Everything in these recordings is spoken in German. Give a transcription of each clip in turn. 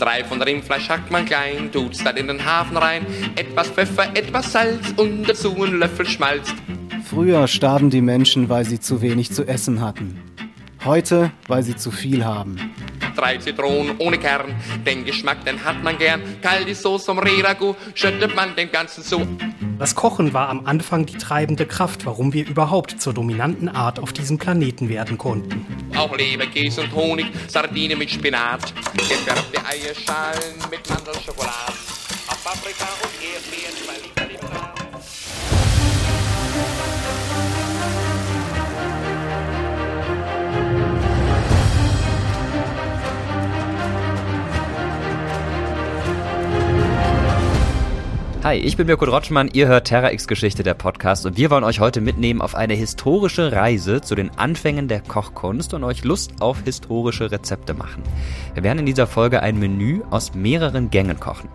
Drei von Rindfleisch hackt man klein, tut's dann in den Hafen rein. Etwas Pfeffer, etwas Salz und dazu ein Löffel Schmalz. Früher starben die Menschen, weil sie zu wenig zu essen hatten. Heute, weil sie zu viel haben. Drei Zitronen ohne Kern, den Geschmack, den hat man gern. Kalt die Soße vom Reragu, schüttet man den ganzen zu. Das Kochen war am Anfang die treibende Kraft, warum wir überhaupt zur dominanten Art auf diesem Planeten werden konnten. Auch Leber, Käse und Honig, Sardine mit Spinat, gefärbte Eierschalen mit Mandelschokolade. Auf Paprika und Erdbeeren, zwei Hi, ich bin Mirko Drotschmann, ihr hört Terra X Geschichte, der Podcast, und wir wollen euch heute mitnehmen auf eine historische Reise zu den Anfängen der Kochkunst und euch Lust auf historische Rezepte machen. Wir werden in dieser Folge ein Menü aus mehreren Gängen kochen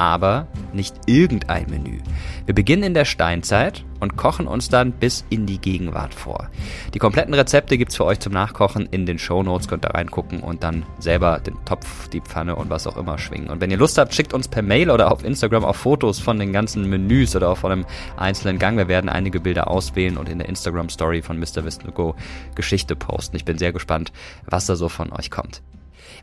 aber nicht irgendein Menü. Wir beginnen in der Steinzeit und kochen uns dann bis in die Gegenwart vor. Die kompletten Rezepte gibt's für euch zum Nachkochen in den Show Notes. Könnt ihr reingucken und dann selber den Topf, die Pfanne und was auch immer schwingen. Und wenn ihr Lust habt, schickt uns per Mail oder auf Instagram auch Fotos von den ganzen Menüs oder auch von einem einzelnen Gang. Wir werden einige Bilder auswählen und in der Instagram Story von Mr. Wissen Go Geschichte posten. Ich bin sehr gespannt, was da so von euch kommt.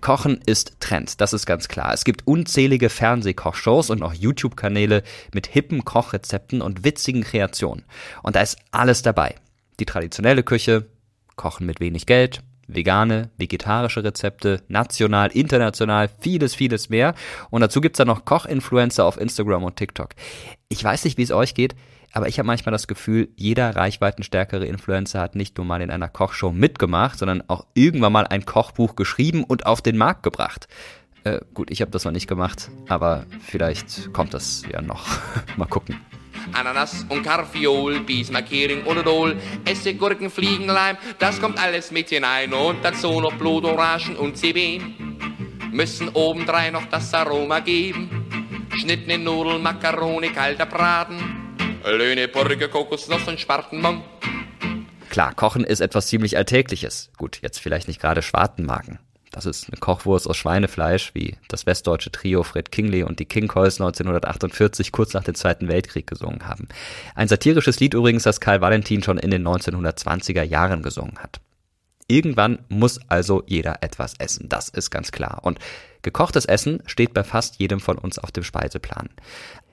Kochen ist Trend, das ist ganz klar. Es gibt unzählige Fernsehkochshows und auch YouTube-Kanäle mit hippen Kochrezepten und witzigen Kreationen. Und da ist alles dabei. Die traditionelle Küche, Kochen mit wenig Geld, vegane, vegetarische Rezepte, national, international, vieles, vieles mehr. Und dazu gibt's dann noch Kochinfluencer auf Instagram und TikTok. Ich weiß nicht, wie es euch geht. Aber ich habe manchmal das Gefühl, jeder reichweitenstärkere Influencer hat nicht nur mal in einer Kochshow mitgemacht, sondern auch irgendwann mal ein Kochbuch geschrieben und auf den Markt gebracht. Äh, gut, ich habe das noch nicht gemacht, aber vielleicht kommt das ja noch. mal gucken. Ananas und Karfiol, Bismarck, und Odol, Essig, Gurken, Fliegenleim, das kommt alles mit hinein und dazu noch Blutorangen und Zwiebeln. Müssen obendrein noch das Aroma geben. Schnittene Nudeln, Makaroni, kalter Braten, Löhne, Porge, Kokosnuss und Spartenmann. Klar, Kochen ist etwas ziemlich Alltägliches. Gut, jetzt vielleicht nicht gerade Schwartenmarken. Das ist eine Kochwurst aus Schweinefleisch, wie das westdeutsche Trio Fred Kingley und die King Coys 1948 kurz nach dem Zweiten Weltkrieg gesungen haben. Ein satirisches Lied übrigens, das Karl Valentin schon in den 1920er Jahren gesungen hat. Irgendwann muss also jeder etwas essen, das ist ganz klar. Und gekochtes Essen steht bei fast jedem von uns auf dem Speiseplan.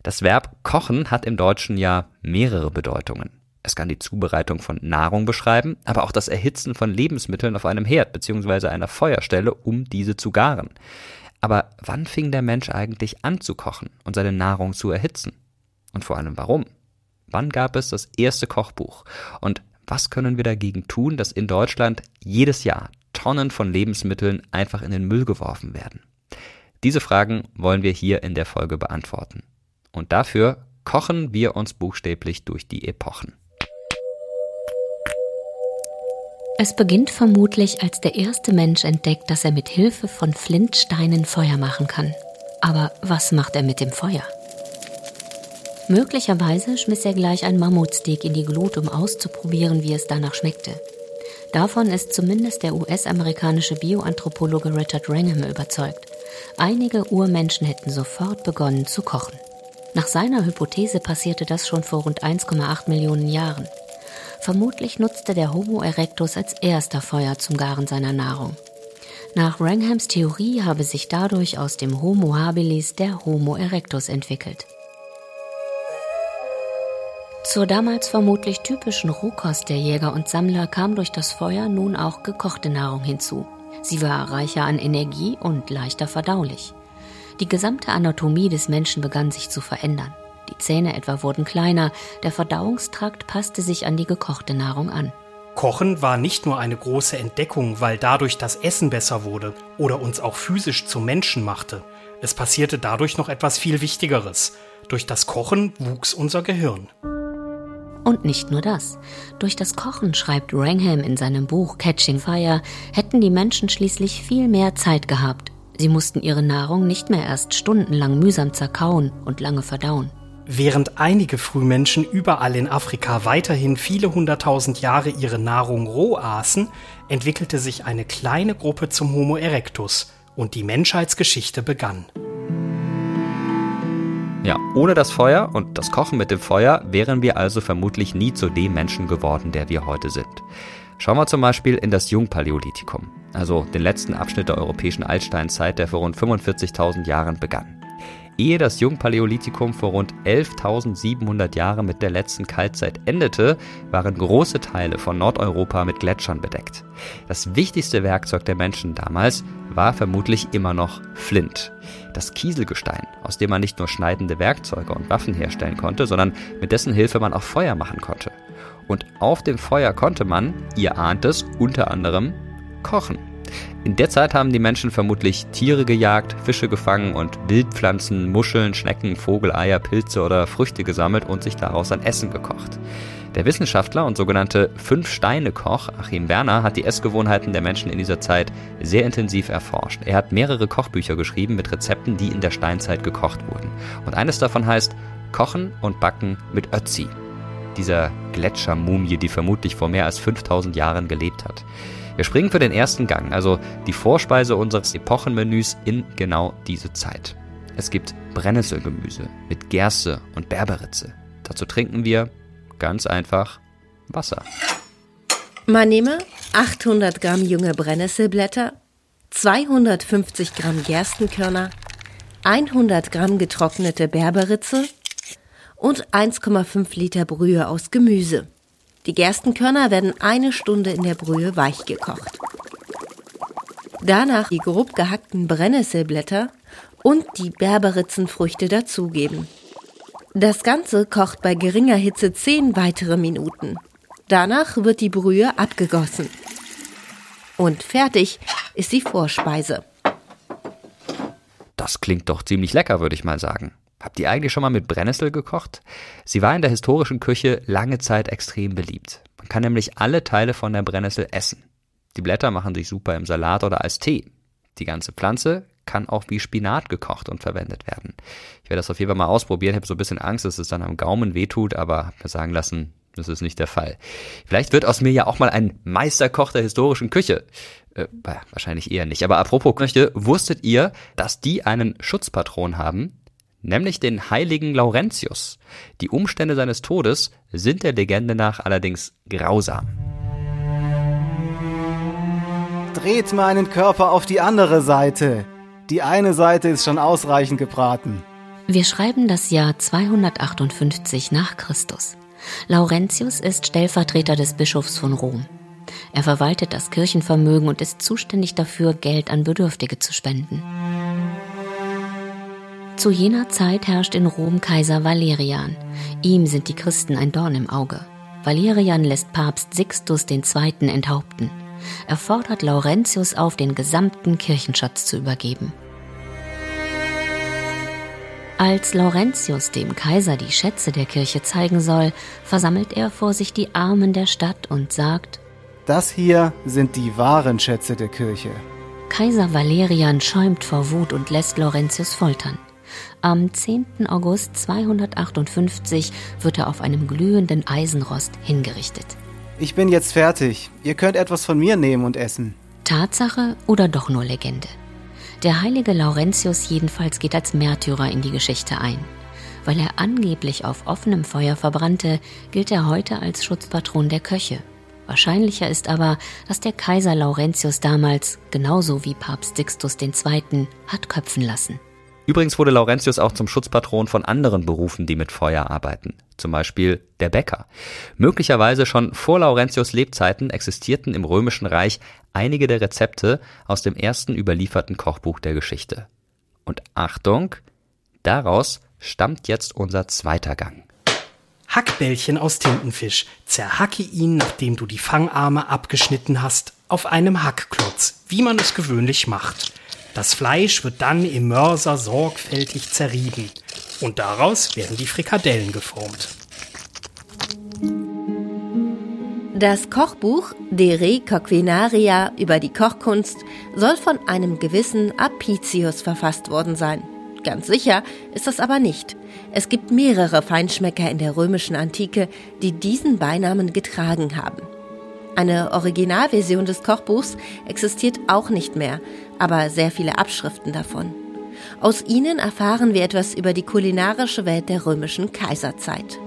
Das Verb kochen hat im Deutschen ja mehrere Bedeutungen. Es kann die Zubereitung von Nahrung beschreiben, aber auch das Erhitzen von Lebensmitteln auf einem Herd bzw. einer Feuerstelle, um diese zu garen. Aber wann fing der Mensch eigentlich an zu kochen und seine Nahrung zu erhitzen? Und vor allem warum? Wann gab es das erste Kochbuch? Und was können wir dagegen tun, dass in Deutschland jedes Jahr Tonnen von Lebensmitteln einfach in den Müll geworfen werden? Diese Fragen wollen wir hier in der Folge beantworten. Und dafür kochen wir uns buchstäblich durch die Epochen. Es beginnt vermutlich, als der erste Mensch entdeckt, dass er mit Hilfe von Flintsteinen Feuer machen kann. Aber was macht er mit dem Feuer? Möglicherweise schmiss er gleich ein Mammutsteak in die Glut, um auszuprobieren, wie es danach schmeckte. Davon ist zumindest der US-amerikanische Bioanthropologe Richard Wrangham überzeugt. Einige Urmenschen hätten sofort begonnen zu kochen. Nach seiner Hypothese passierte das schon vor rund 1,8 Millionen Jahren. Vermutlich nutzte der Homo erectus als erster Feuer zum Garen seiner Nahrung. Nach Wranghams Theorie habe sich dadurch aus dem Homo habilis der Homo erectus entwickelt. Zur damals vermutlich typischen Rohkost der Jäger und Sammler kam durch das Feuer nun auch gekochte Nahrung hinzu. Sie war reicher an Energie und leichter verdaulich. Die gesamte Anatomie des Menschen begann sich zu verändern. Die Zähne etwa wurden kleiner, der Verdauungstrakt passte sich an die gekochte Nahrung an. Kochen war nicht nur eine große Entdeckung, weil dadurch das Essen besser wurde oder uns auch physisch zu Menschen machte. Es passierte dadurch noch etwas viel Wichtigeres. Durch das Kochen wuchs unser Gehirn. Und nicht nur das. Durch das Kochen, schreibt Wrangham in seinem Buch Catching Fire, hätten die Menschen schließlich viel mehr Zeit gehabt. Sie mussten ihre Nahrung nicht mehr erst stundenlang mühsam zerkauen und lange verdauen. Während einige Frühmenschen überall in Afrika weiterhin viele hunderttausend Jahre ihre Nahrung roh aßen, entwickelte sich eine kleine Gruppe zum Homo erectus und die Menschheitsgeschichte begann. Ja, ohne das Feuer und das Kochen mit dem Feuer wären wir also vermutlich nie zu dem Menschen geworden, der wir heute sind. Schauen wir zum Beispiel in das Jungpaläolithikum, also den letzten Abschnitt der europäischen Altsteinzeit, der vor rund 45.000 Jahren begann. Ehe das Jungpaläolithikum vor rund 11.700 Jahren mit der letzten Kaltzeit endete, waren große Teile von Nordeuropa mit Gletschern bedeckt. Das wichtigste Werkzeug der Menschen damals war vermutlich immer noch Flint. Das Kieselgestein, aus dem man nicht nur schneidende Werkzeuge und Waffen herstellen konnte, sondern mit dessen Hilfe man auch Feuer machen konnte. Und auf dem Feuer konnte man, ihr ahnt es, unter anderem kochen. In der Zeit haben die Menschen vermutlich Tiere gejagt, Fische gefangen und Wildpflanzen, Muscheln, Schnecken, Vogeleier, Pilze oder Früchte gesammelt und sich daraus ein Essen gekocht. Der Wissenschaftler und sogenannte Fünf-Steine-Koch Achim Werner hat die Essgewohnheiten der Menschen in dieser Zeit sehr intensiv erforscht. Er hat mehrere Kochbücher geschrieben mit Rezepten, die in der Steinzeit gekocht wurden. Und eines davon heißt Kochen und Backen mit Ötzi, dieser Gletschermumie, die vermutlich vor mehr als 5000 Jahren gelebt hat. Wir springen für den ersten Gang, also die Vorspeise unseres Epochenmenüs in genau diese Zeit. Es gibt Brennnesselgemüse mit Gerste und Berberitze. Dazu trinken wir ganz einfach Wasser. Man nehme 800 Gramm junge Brennnesselblätter, 250 Gramm Gerstenkörner, 100 Gramm getrocknete Berberitze und 1,5 Liter Brühe aus Gemüse. Die Gerstenkörner werden eine Stunde in der Brühe weich gekocht. Danach die grob gehackten Brennnesselblätter und die Berberitzenfrüchte dazugeben. Das Ganze kocht bei geringer Hitze 10 weitere Minuten. Danach wird die Brühe abgegossen. Und fertig ist die Vorspeise. Das klingt doch ziemlich lecker, würde ich mal sagen. Habt ihr eigentlich schon mal mit Brennnessel gekocht? Sie war in der historischen Küche lange Zeit extrem beliebt. Man kann nämlich alle Teile von der Brennnessel essen. Die Blätter machen sich super im Salat oder als Tee. Die ganze Pflanze kann auch wie Spinat gekocht und verwendet werden. Ich werde das auf jeden Fall mal ausprobieren. Ich habe so ein bisschen Angst, dass es dann am Gaumen wehtut, aber habe mir sagen lassen, das ist nicht der Fall. Vielleicht wird aus mir ja auch mal ein Meisterkoch der historischen Küche. Äh, wahrscheinlich eher nicht. Aber apropos Küche, wusstet ihr, dass die einen Schutzpatron haben? Nämlich den heiligen Laurentius. Die Umstände seines Todes sind der Legende nach allerdings grausam. Dreht meinen Körper auf die andere Seite. Die eine Seite ist schon ausreichend gebraten. Wir schreiben das Jahr 258 nach Christus. Laurentius ist Stellvertreter des Bischofs von Rom. Er verwaltet das Kirchenvermögen und ist zuständig dafür, Geld an Bedürftige zu spenden. Zu jener Zeit herrscht in Rom Kaiser Valerian. Ihm sind die Christen ein Dorn im Auge. Valerian lässt Papst Sixtus II. enthaupten. Er fordert Laurentius auf, den gesamten Kirchenschatz zu übergeben. Als Laurentius dem Kaiser die Schätze der Kirche zeigen soll, versammelt er vor sich die Armen der Stadt und sagt, Das hier sind die wahren Schätze der Kirche. Kaiser Valerian schäumt vor Wut und lässt Laurentius foltern. Am 10. August 258 wird er auf einem glühenden Eisenrost hingerichtet. Ich bin jetzt fertig. Ihr könnt etwas von mir nehmen und essen. Tatsache oder doch nur Legende? Der heilige Laurentius jedenfalls geht als Märtyrer in die Geschichte ein. Weil er angeblich auf offenem Feuer verbrannte, gilt er heute als Schutzpatron der Köche. Wahrscheinlicher ist aber, dass der Kaiser Laurentius damals, genauso wie Papst Sixtus II., hat köpfen lassen. Übrigens wurde Laurentius auch zum Schutzpatron von anderen Berufen, die mit Feuer arbeiten, zum Beispiel der Bäcker. Möglicherweise schon vor Laurentius Lebzeiten existierten im Römischen Reich einige der Rezepte aus dem ersten überlieferten Kochbuch der Geschichte. Und Achtung, daraus stammt jetzt unser zweiter Gang. Hackbällchen aus Tintenfisch. Zerhacke ihn, nachdem du die Fangarme abgeschnitten hast, auf einem Hackklotz, wie man es gewöhnlich macht. Das Fleisch wird dann im Mörser sorgfältig zerrieben und daraus werden die Frikadellen geformt. Das Kochbuch De Re Coquinaria über die Kochkunst soll von einem gewissen Apicius verfasst worden sein. Ganz sicher ist das aber nicht. Es gibt mehrere Feinschmecker in der römischen Antike, die diesen Beinamen getragen haben. Eine Originalversion des Kochbuchs existiert auch nicht mehr, aber sehr viele Abschriften davon. Aus ihnen erfahren wir etwas über die kulinarische Welt der römischen Kaiserzeit.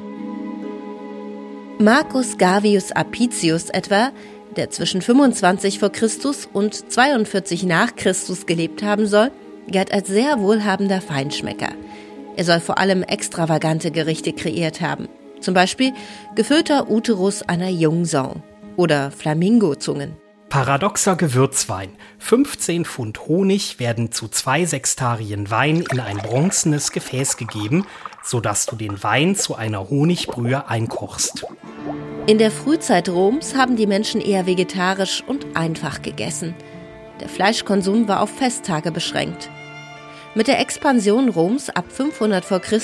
Marcus Gavius Apicius etwa, der zwischen 25 vor Christus und 42 nach Christus gelebt haben soll, galt als sehr wohlhabender Feinschmecker. Er soll vor allem extravagante Gerichte kreiert haben. Zum Beispiel gefüllter Uterus einer Jungsau oder Flamingozungen. Paradoxer Gewürzwein. 15 Pfund Honig werden zu zwei Sextarien Wein in ein bronzenes Gefäß gegeben, sodass du den Wein zu einer Honigbrühe einkochst. In der Frühzeit Roms haben die Menschen eher vegetarisch und einfach gegessen. Der Fleischkonsum war auf Festtage beschränkt. Mit der Expansion Roms ab 500 v. Chr.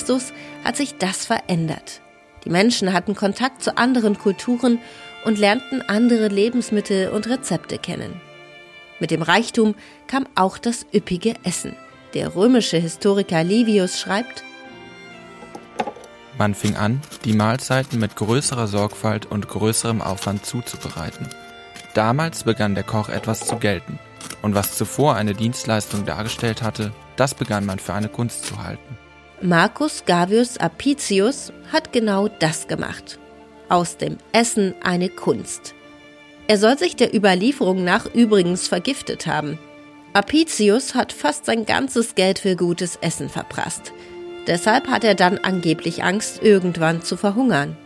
hat sich das verändert. Die Menschen hatten Kontakt zu anderen Kulturen und lernten andere Lebensmittel und Rezepte kennen. Mit dem Reichtum kam auch das üppige Essen. Der römische Historiker Livius schreibt, man fing an, die Mahlzeiten mit größerer Sorgfalt und größerem Aufwand zuzubereiten. Damals begann der Koch etwas zu gelten, und was zuvor eine Dienstleistung dargestellt hatte, das begann man für eine Kunst zu halten. Marcus Gavius Apicius hat genau das gemacht aus dem Essen eine Kunst. Er soll sich der Überlieferung nach übrigens vergiftet haben. Apicius hat fast sein ganzes Geld für gutes Essen verprasst. Deshalb hat er dann angeblich Angst, irgendwann zu verhungern.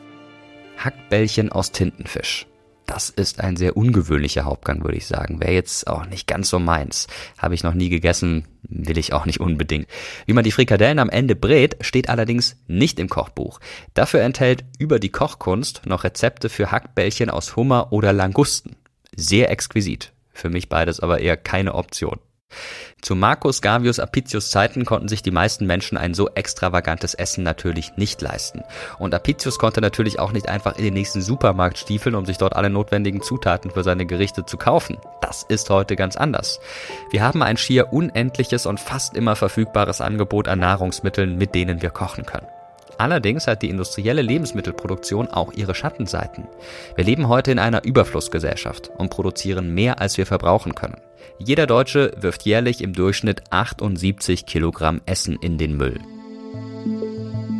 Hackbällchen aus Tintenfisch. Das ist ein sehr ungewöhnlicher Hauptgang, würde ich sagen. Wäre jetzt auch nicht ganz so meins. Habe ich noch nie gegessen, will ich auch nicht unbedingt. Wie man die Frikadellen am Ende brät, steht allerdings nicht im Kochbuch. Dafür enthält über die Kochkunst noch Rezepte für Hackbällchen aus Hummer oder Langusten. Sehr exquisit. Für mich beides aber eher keine Option. Zu Marcus Gavius Apicius Zeiten konnten sich die meisten Menschen ein so extravagantes Essen natürlich nicht leisten. Und Apicius konnte natürlich auch nicht einfach in den nächsten Supermarkt stiefeln, um sich dort alle notwendigen Zutaten für seine Gerichte zu kaufen. Das ist heute ganz anders. Wir haben ein schier unendliches und fast immer verfügbares Angebot an Nahrungsmitteln, mit denen wir kochen können. Allerdings hat die industrielle Lebensmittelproduktion auch ihre Schattenseiten. Wir leben heute in einer Überflussgesellschaft und produzieren mehr, als wir verbrauchen können. Jeder Deutsche wirft jährlich im Durchschnitt 78 Kilogramm Essen in den Müll.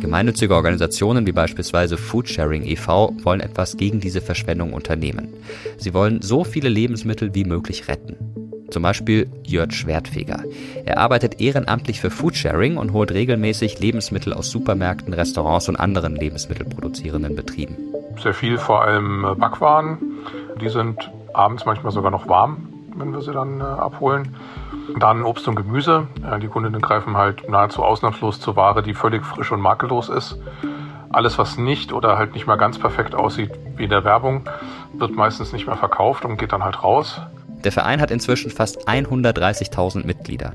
Gemeinnützige Organisationen wie beispielsweise Foodsharing e.V. wollen etwas gegen diese Verschwendung unternehmen. Sie wollen so viele Lebensmittel wie möglich retten. Zum Beispiel Jörg Schwertfeger. Er arbeitet ehrenamtlich für Foodsharing und holt regelmäßig Lebensmittel aus Supermärkten, Restaurants und anderen lebensmittelproduzierenden Betrieben. Sehr viel, vor allem äh, Backwaren. Die sind abends manchmal sogar noch warm wenn wir sie dann äh, abholen. Dann Obst und Gemüse. Ja, die Kundinnen greifen halt nahezu ausnahmslos zur Ware, die völlig frisch und makellos ist. Alles, was nicht oder halt nicht mal ganz perfekt aussieht wie in der Werbung, wird meistens nicht mehr verkauft und geht dann halt raus. Der Verein hat inzwischen fast 130.000 Mitglieder.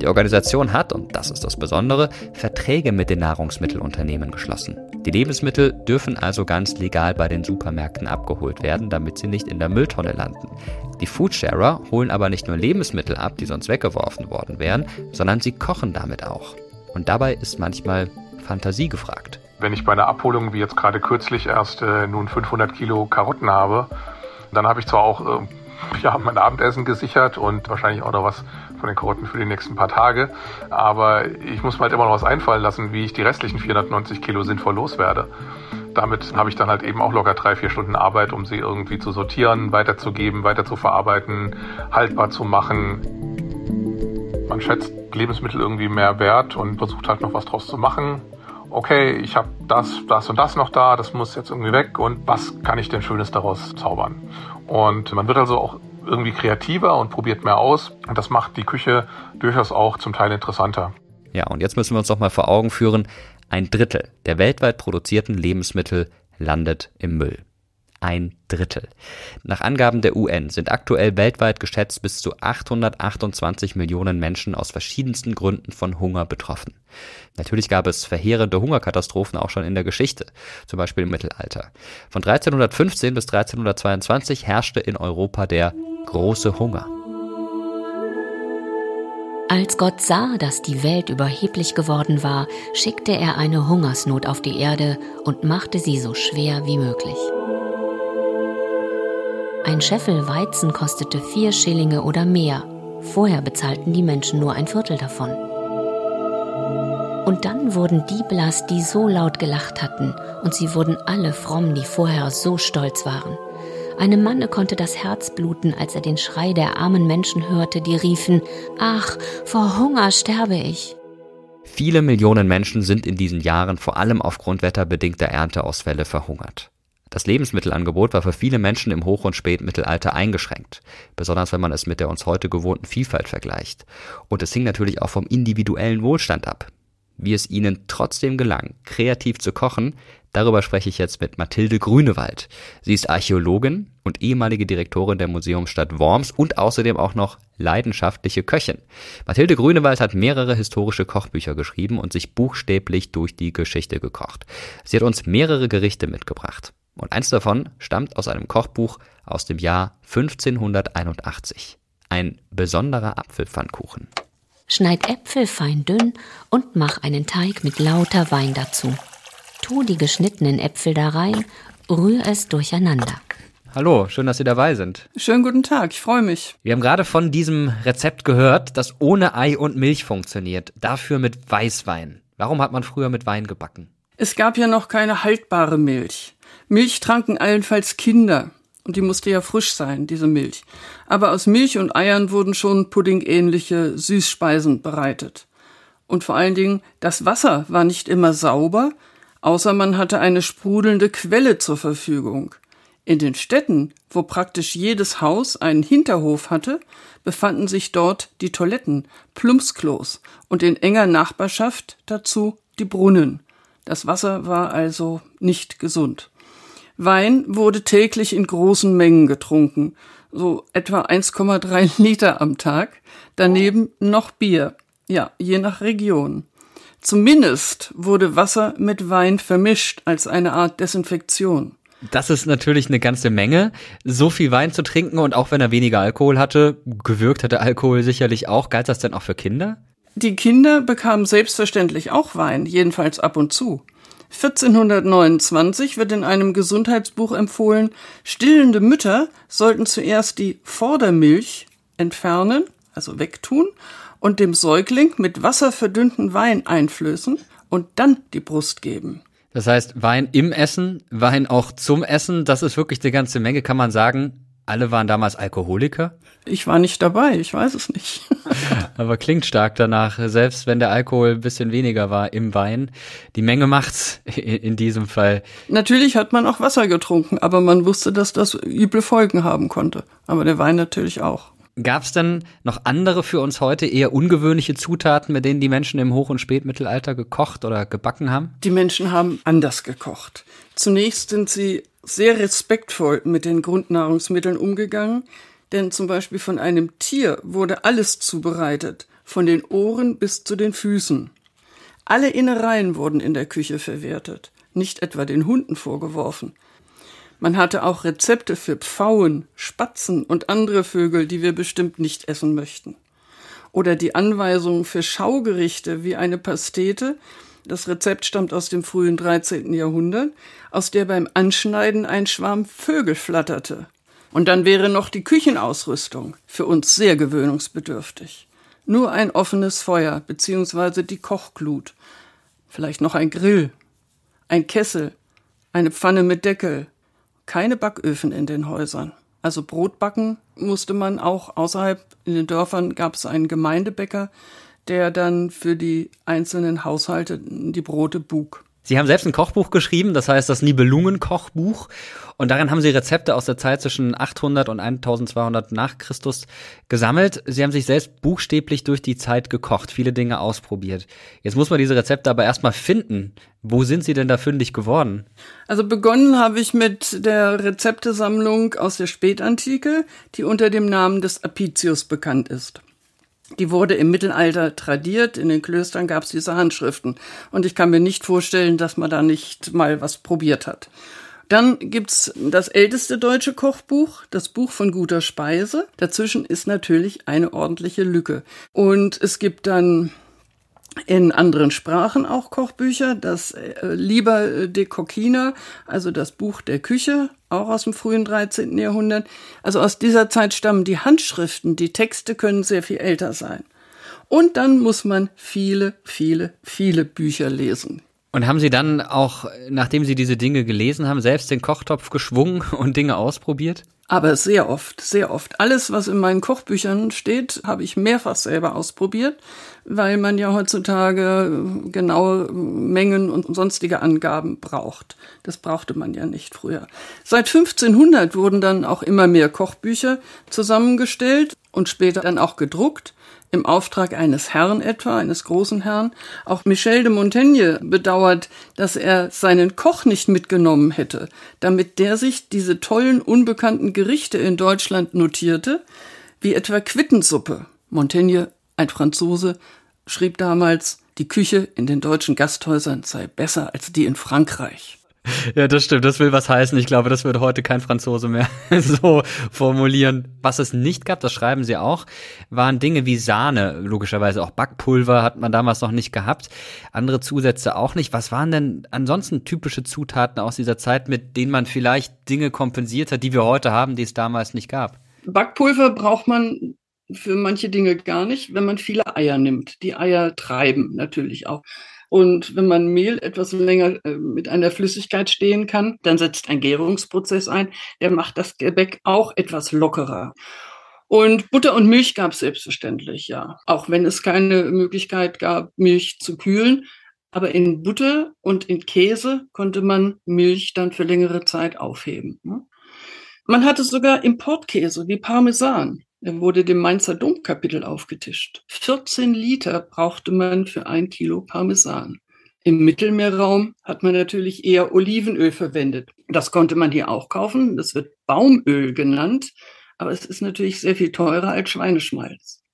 Die Organisation hat, und das ist das Besondere, Verträge mit den Nahrungsmittelunternehmen geschlossen. Die Lebensmittel dürfen also ganz legal bei den Supermärkten abgeholt werden, damit sie nicht in der Mülltonne landen. Die Foodsharer holen aber nicht nur Lebensmittel ab, die sonst weggeworfen worden wären, sondern sie kochen damit auch. Und dabei ist manchmal Fantasie gefragt. Wenn ich bei einer Abholung, wie jetzt gerade kürzlich erst äh, nun 500 Kilo Karotten habe, dann habe ich zwar auch äh, ja, mein Abendessen gesichert und wahrscheinlich auch noch was von den Karotten für die nächsten paar Tage. Aber ich muss mir halt immer noch was einfallen lassen, wie ich die restlichen 490 Kilo sinnvoll loswerde. Damit habe ich dann halt eben auch locker drei, vier Stunden Arbeit, um sie irgendwie zu sortieren, weiterzugeben, weiter zu verarbeiten, haltbar zu machen. Man schätzt Lebensmittel irgendwie mehr wert und versucht halt noch was draus zu machen okay, ich habe das, das und das noch da, das muss jetzt irgendwie weg und was kann ich denn Schönes daraus zaubern? Und man wird also auch irgendwie kreativer und probiert mehr aus und das macht die Küche durchaus auch zum Teil interessanter. Ja, und jetzt müssen wir uns doch mal vor Augen führen, ein Drittel der weltweit produzierten Lebensmittel landet im Müll ein Drittel. Nach Angaben der UN sind aktuell weltweit geschätzt bis zu 828 Millionen Menschen aus verschiedensten Gründen von Hunger betroffen. Natürlich gab es verheerende Hungerkatastrophen auch schon in der Geschichte, zum Beispiel im Mittelalter. Von 1315 bis 1322 herrschte in Europa der große Hunger. Als Gott sah, dass die Welt überheblich geworden war, schickte er eine Hungersnot auf die Erde und machte sie so schwer wie möglich. Ein Scheffel Weizen kostete vier Schillinge oder mehr. Vorher bezahlten die Menschen nur ein Viertel davon. Und dann wurden die blass, die so laut gelacht hatten, und sie wurden alle fromm, die vorher so stolz waren. Einem Manne konnte das Herz bluten, als er den Schrei der armen Menschen hörte, die riefen, Ach, vor Hunger sterbe ich. Viele Millionen Menschen sind in diesen Jahren vor allem aufgrund wetterbedingter Ernteausfälle verhungert. Das Lebensmittelangebot war für viele Menschen im Hoch- und Spätmittelalter eingeschränkt, besonders wenn man es mit der uns heute gewohnten Vielfalt vergleicht. Und es hing natürlich auch vom individuellen Wohlstand ab. Wie es ihnen trotzdem gelang, kreativ zu kochen, darüber spreche ich jetzt mit Mathilde Grünewald. Sie ist Archäologin und ehemalige Direktorin der Museumsstadt Worms und außerdem auch noch leidenschaftliche Köchin. Mathilde Grünewald hat mehrere historische Kochbücher geschrieben und sich buchstäblich durch die Geschichte gekocht. Sie hat uns mehrere Gerichte mitgebracht. Und eins davon stammt aus einem Kochbuch aus dem Jahr 1581. Ein besonderer Apfelpfannkuchen. Schneid Äpfel fein dünn und mach einen Teig mit lauter Wein dazu. Tu die geschnittenen Äpfel da rein, rühr es durcheinander. Hallo, schön, dass Sie dabei sind. Schönen guten Tag, ich freue mich. Wir haben gerade von diesem Rezept gehört, das ohne Ei und Milch funktioniert, dafür mit Weißwein. Warum hat man früher mit Wein gebacken? Es gab ja noch keine haltbare Milch. Milch tranken allenfalls Kinder. Und die musste ja frisch sein, diese Milch. Aber aus Milch und Eiern wurden schon puddingähnliche Süßspeisen bereitet. Und vor allen Dingen, das Wasser war nicht immer sauber, außer man hatte eine sprudelnde Quelle zur Verfügung. In den Städten, wo praktisch jedes Haus einen Hinterhof hatte, befanden sich dort die Toiletten, Plumpsklos und in enger Nachbarschaft dazu die Brunnen. Das Wasser war also nicht gesund. Wein wurde täglich in großen Mengen getrunken, so etwa 1,3 Liter am Tag, daneben noch Bier, ja, je nach Region. Zumindest wurde Wasser mit Wein vermischt als eine Art Desinfektion. Das ist natürlich eine ganze Menge, so viel Wein zu trinken und auch wenn er weniger Alkohol hatte, gewirkt hatte Alkohol sicherlich auch. Galt das denn auch für Kinder? Die Kinder bekamen selbstverständlich auch Wein, jedenfalls ab und zu. 1429 wird in einem Gesundheitsbuch empfohlen, stillende Mütter sollten zuerst die Vordermilch entfernen, also wegtun, und dem Säugling mit wasserverdünnten Wein einflößen und dann die Brust geben. Das heißt, Wein im Essen, Wein auch zum Essen, das ist wirklich eine ganze Menge, kann man sagen. Alle waren damals Alkoholiker? Ich war nicht dabei, ich weiß es nicht. Aber klingt stark danach, selbst wenn der Alkohol ein bisschen weniger war im Wein. Die Menge macht's in diesem Fall. Natürlich hat man auch Wasser getrunken, aber man wusste, dass das üble Folgen haben konnte. Aber der Wein natürlich auch. Gab es denn noch andere für uns heute eher ungewöhnliche Zutaten, mit denen die Menschen im Hoch- und Spätmittelalter gekocht oder gebacken haben? Die Menschen haben anders gekocht. Zunächst sind sie sehr respektvoll mit den Grundnahrungsmitteln umgegangen, denn zum Beispiel von einem Tier wurde alles zubereitet, von den Ohren bis zu den Füßen. Alle Innereien wurden in der Küche verwertet, nicht etwa den Hunden vorgeworfen. Man hatte auch Rezepte für Pfauen, Spatzen und andere Vögel, die wir bestimmt nicht essen möchten. Oder die Anweisung für Schaugerichte wie eine Pastete, das Rezept stammt aus dem frühen 13. Jahrhundert, aus der beim Anschneiden ein Schwarm Vögel flatterte. Und dann wäre noch die Küchenausrüstung für uns sehr gewöhnungsbedürftig. Nur ein offenes Feuer bzw. die Kochglut, vielleicht noch ein Grill, ein Kessel, eine Pfanne mit Deckel, keine Backöfen in den Häusern. Also Brot backen musste man auch außerhalb in den Dörfern gab es einen Gemeindebäcker, der dann für die einzelnen Haushalte die Brote bug. Sie haben selbst ein Kochbuch geschrieben, das heißt das Nibelungen-Kochbuch. Und darin haben Sie Rezepte aus der Zeit zwischen 800 und 1200 nach Christus gesammelt. Sie haben sich selbst buchstäblich durch die Zeit gekocht, viele Dinge ausprobiert. Jetzt muss man diese Rezepte aber erstmal finden. Wo sind Sie denn da fündig geworden? Also begonnen habe ich mit der Rezeptesammlung aus der Spätantike, die unter dem Namen des Apicius bekannt ist. Die wurde im Mittelalter tradiert, in den Klöstern gab es diese Handschriften. Und ich kann mir nicht vorstellen, dass man da nicht mal was probiert hat. Dann gibt's das älteste deutsche Kochbuch, das Buch von guter Speise. Dazwischen ist natürlich eine ordentliche Lücke. Und es gibt dann in anderen Sprachen auch Kochbücher. Das äh, Lieber de Coquina, also das Buch der Küche, auch aus dem frühen 13. Jahrhundert. Also aus dieser Zeit stammen die Handschriften, die Texte können sehr viel älter sein. Und dann muss man viele, viele, viele Bücher lesen. Und haben Sie dann auch, nachdem Sie diese Dinge gelesen haben, selbst den Kochtopf geschwungen und Dinge ausprobiert? Aber sehr oft, sehr oft. Alles, was in meinen Kochbüchern steht, habe ich mehrfach selber ausprobiert, weil man ja heutzutage genaue Mengen und sonstige Angaben braucht. Das brauchte man ja nicht früher. Seit 1500 wurden dann auch immer mehr Kochbücher zusammengestellt und später dann auch gedruckt im Auftrag eines Herrn etwa, eines großen Herrn. Auch Michel de Montaigne bedauert, dass er seinen Koch nicht mitgenommen hätte, damit der sich diese tollen, unbekannten Gerichte in Deutschland notierte, wie etwa Quittensuppe. Montaigne, ein Franzose, schrieb damals, die Küche in den deutschen Gasthäusern sei besser als die in Frankreich. Ja, das stimmt. Das will was heißen. Ich glaube, das würde heute kein Franzose mehr so formulieren. Was es nicht gab, das schreiben sie auch, waren Dinge wie Sahne. Logischerweise auch Backpulver hat man damals noch nicht gehabt. Andere Zusätze auch nicht. Was waren denn ansonsten typische Zutaten aus dieser Zeit, mit denen man vielleicht Dinge kompensiert hat, die wir heute haben, die es damals nicht gab? Backpulver braucht man für manche Dinge gar nicht, wenn man viele Eier nimmt. Die Eier treiben natürlich auch. Und wenn man Mehl etwas länger äh, mit einer Flüssigkeit stehen kann, dann setzt ein Gärungsprozess ein. Der macht das Gebäck auch etwas lockerer. Und Butter und Milch gab es selbstverständlich, ja. Auch wenn es keine Möglichkeit gab, Milch zu kühlen. Aber in Butter und in Käse konnte man Milch dann für längere Zeit aufheben. Ne? Man hatte sogar Importkäse wie Parmesan. Er wurde dem Mainzer Domkapitel aufgetischt. 14 Liter brauchte man für ein Kilo Parmesan. Im Mittelmeerraum hat man natürlich eher Olivenöl verwendet. Das konnte man hier auch kaufen. Das wird Baumöl genannt, aber es ist natürlich sehr viel teurer als Schweineschmalz.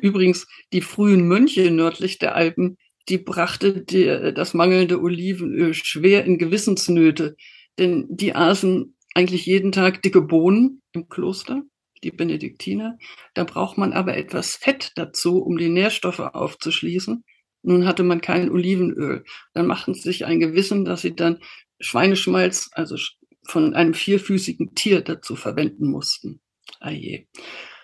Übrigens, die frühen Mönche nördlich der Alpen, die brachte die, das mangelnde Olivenöl schwer in Gewissensnöte, denn die aßen eigentlich jeden Tag dicke Bohnen im Kloster die Benediktiner. Da braucht man aber etwas Fett dazu, um die Nährstoffe aufzuschließen. Nun hatte man kein Olivenöl. Dann machten sie sich ein Gewissen, dass sie dann Schweineschmalz, also von einem vierfüßigen Tier dazu verwenden mussten. Aje.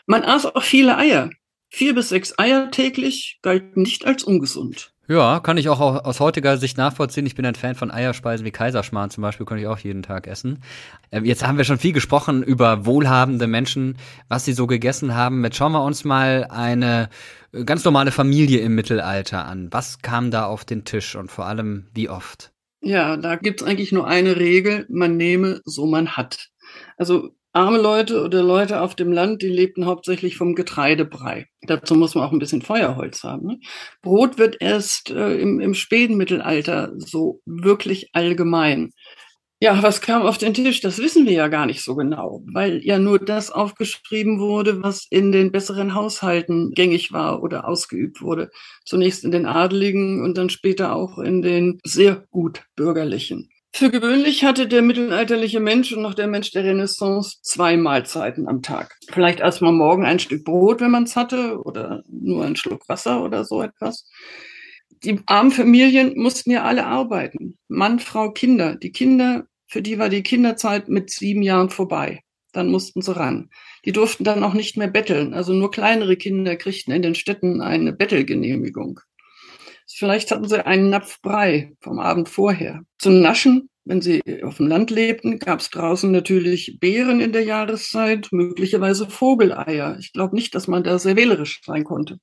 Man aß auch viele Eier. Vier bis sechs Eier täglich galten nicht als ungesund. Ja, kann ich auch aus heutiger Sicht nachvollziehen. Ich bin ein Fan von Eierspeisen wie Kaiserschmarrn zum Beispiel, kann ich auch jeden Tag essen. Ähm, jetzt haben wir schon viel gesprochen über wohlhabende Menschen, was sie so gegessen haben. Jetzt schauen wir uns mal eine ganz normale Familie im Mittelalter an. Was kam da auf den Tisch und vor allem wie oft? Ja, da gibt's eigentlich nur eine Regel, man nehme, so man hat. Also arme Leute oder Leute auf dem Land, die lebten hauptsächlich vom Getreidebrei. Dazu muss man auch ein bisschen Feuerholz haben. Ne? Brot wird erst äh, im, im späten Mittelalter so wirklich allgemein. Ja, was kam auf den Tisch? Das wissen wir ja gar nicht so genau, weil ja nur das aufgeschrieben wurde, was in den besseren Haushalten gängig war oder ausgeübt wurde. Zunächst in den Adeligen und dann später auch in den sehr gut bürgerlichen. Für gewöhnlich hatte der mittelalterliche Mensch und noch der Mensch der Renaissance zwei Mahlzeiten am Tag. Vielleicht erstmal morgen ein Stück Brot, wenn man es hatte, oder nur ein Schluck Wasser oder so etwas. Die armen Familien mussten ja alle arbeiten. Mann, Frau, Kinder. Die Kinder, für die war die Kinderzeit mit sieben Jahren vorbei. Dann mussten sie ran. Die durften dann auch nicht mehr betteln. Also nur kleinere Kinder kriegten in den Städten eine Bettelgenehmigung. Vielleicht hatten sie einen Napf Brei vom Abend vorher. Zum Naschen, wenn sie auf dem Land lebten, gab es draußen natürlich Beeren in der Jahreszeit, möglicherweise Vogeleier. Ich glaube nicht, dass man da sehr wählerisch sein konnte.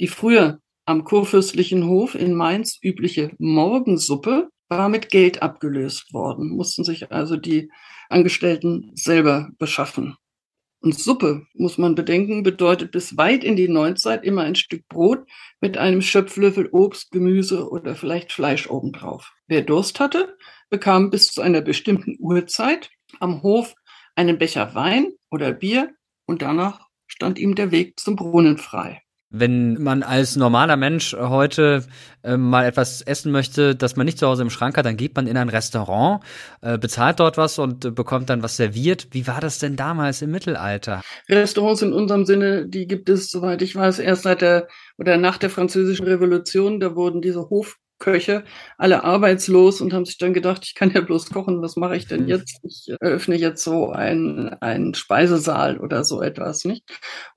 Die früher am kurfürstlichen Hof in Mainz übliche Morgensuppe war mit Geld abgelöst worden, mussten sich also die Angestellten selber beschaffen. Und Suppe, muss man bedenken, bedeutet bis weit in die Neuzeit immer ein Stück Brot mit einem Schöpflöffel Obst, Gemüse oder vielleicht Fleisch obendrauf. Wer Durst hatte, bekam bis zu einer bestimmten Uhrzeit am Hof einen Becher Wein oder Bier und danach stand ihm der Weg zum Brunnen frei. Wenn man als normaler Mensch heute äh, mal etwas essen möchte, das man nicht zu Hause im Schrank hat, dann geht man in ein Restaurant, äh, bezahlt dort was und äh, bekommt dann was serviert. Wie war das denn damals im Mittelalter? Restaurants in unserem Sinne, die gibt es, soweit ich weiß, erst seit der oder nach der Französischen Revolution. Da wurden diese Hof Köche, alle arbeitslos und haben sich dann gedacht, ich kann ja bloß kochen, was mache ich denn mhm. jetzt? Ich eröffne jetzt so einen, einen Speisesaal oder so etwas, nicht?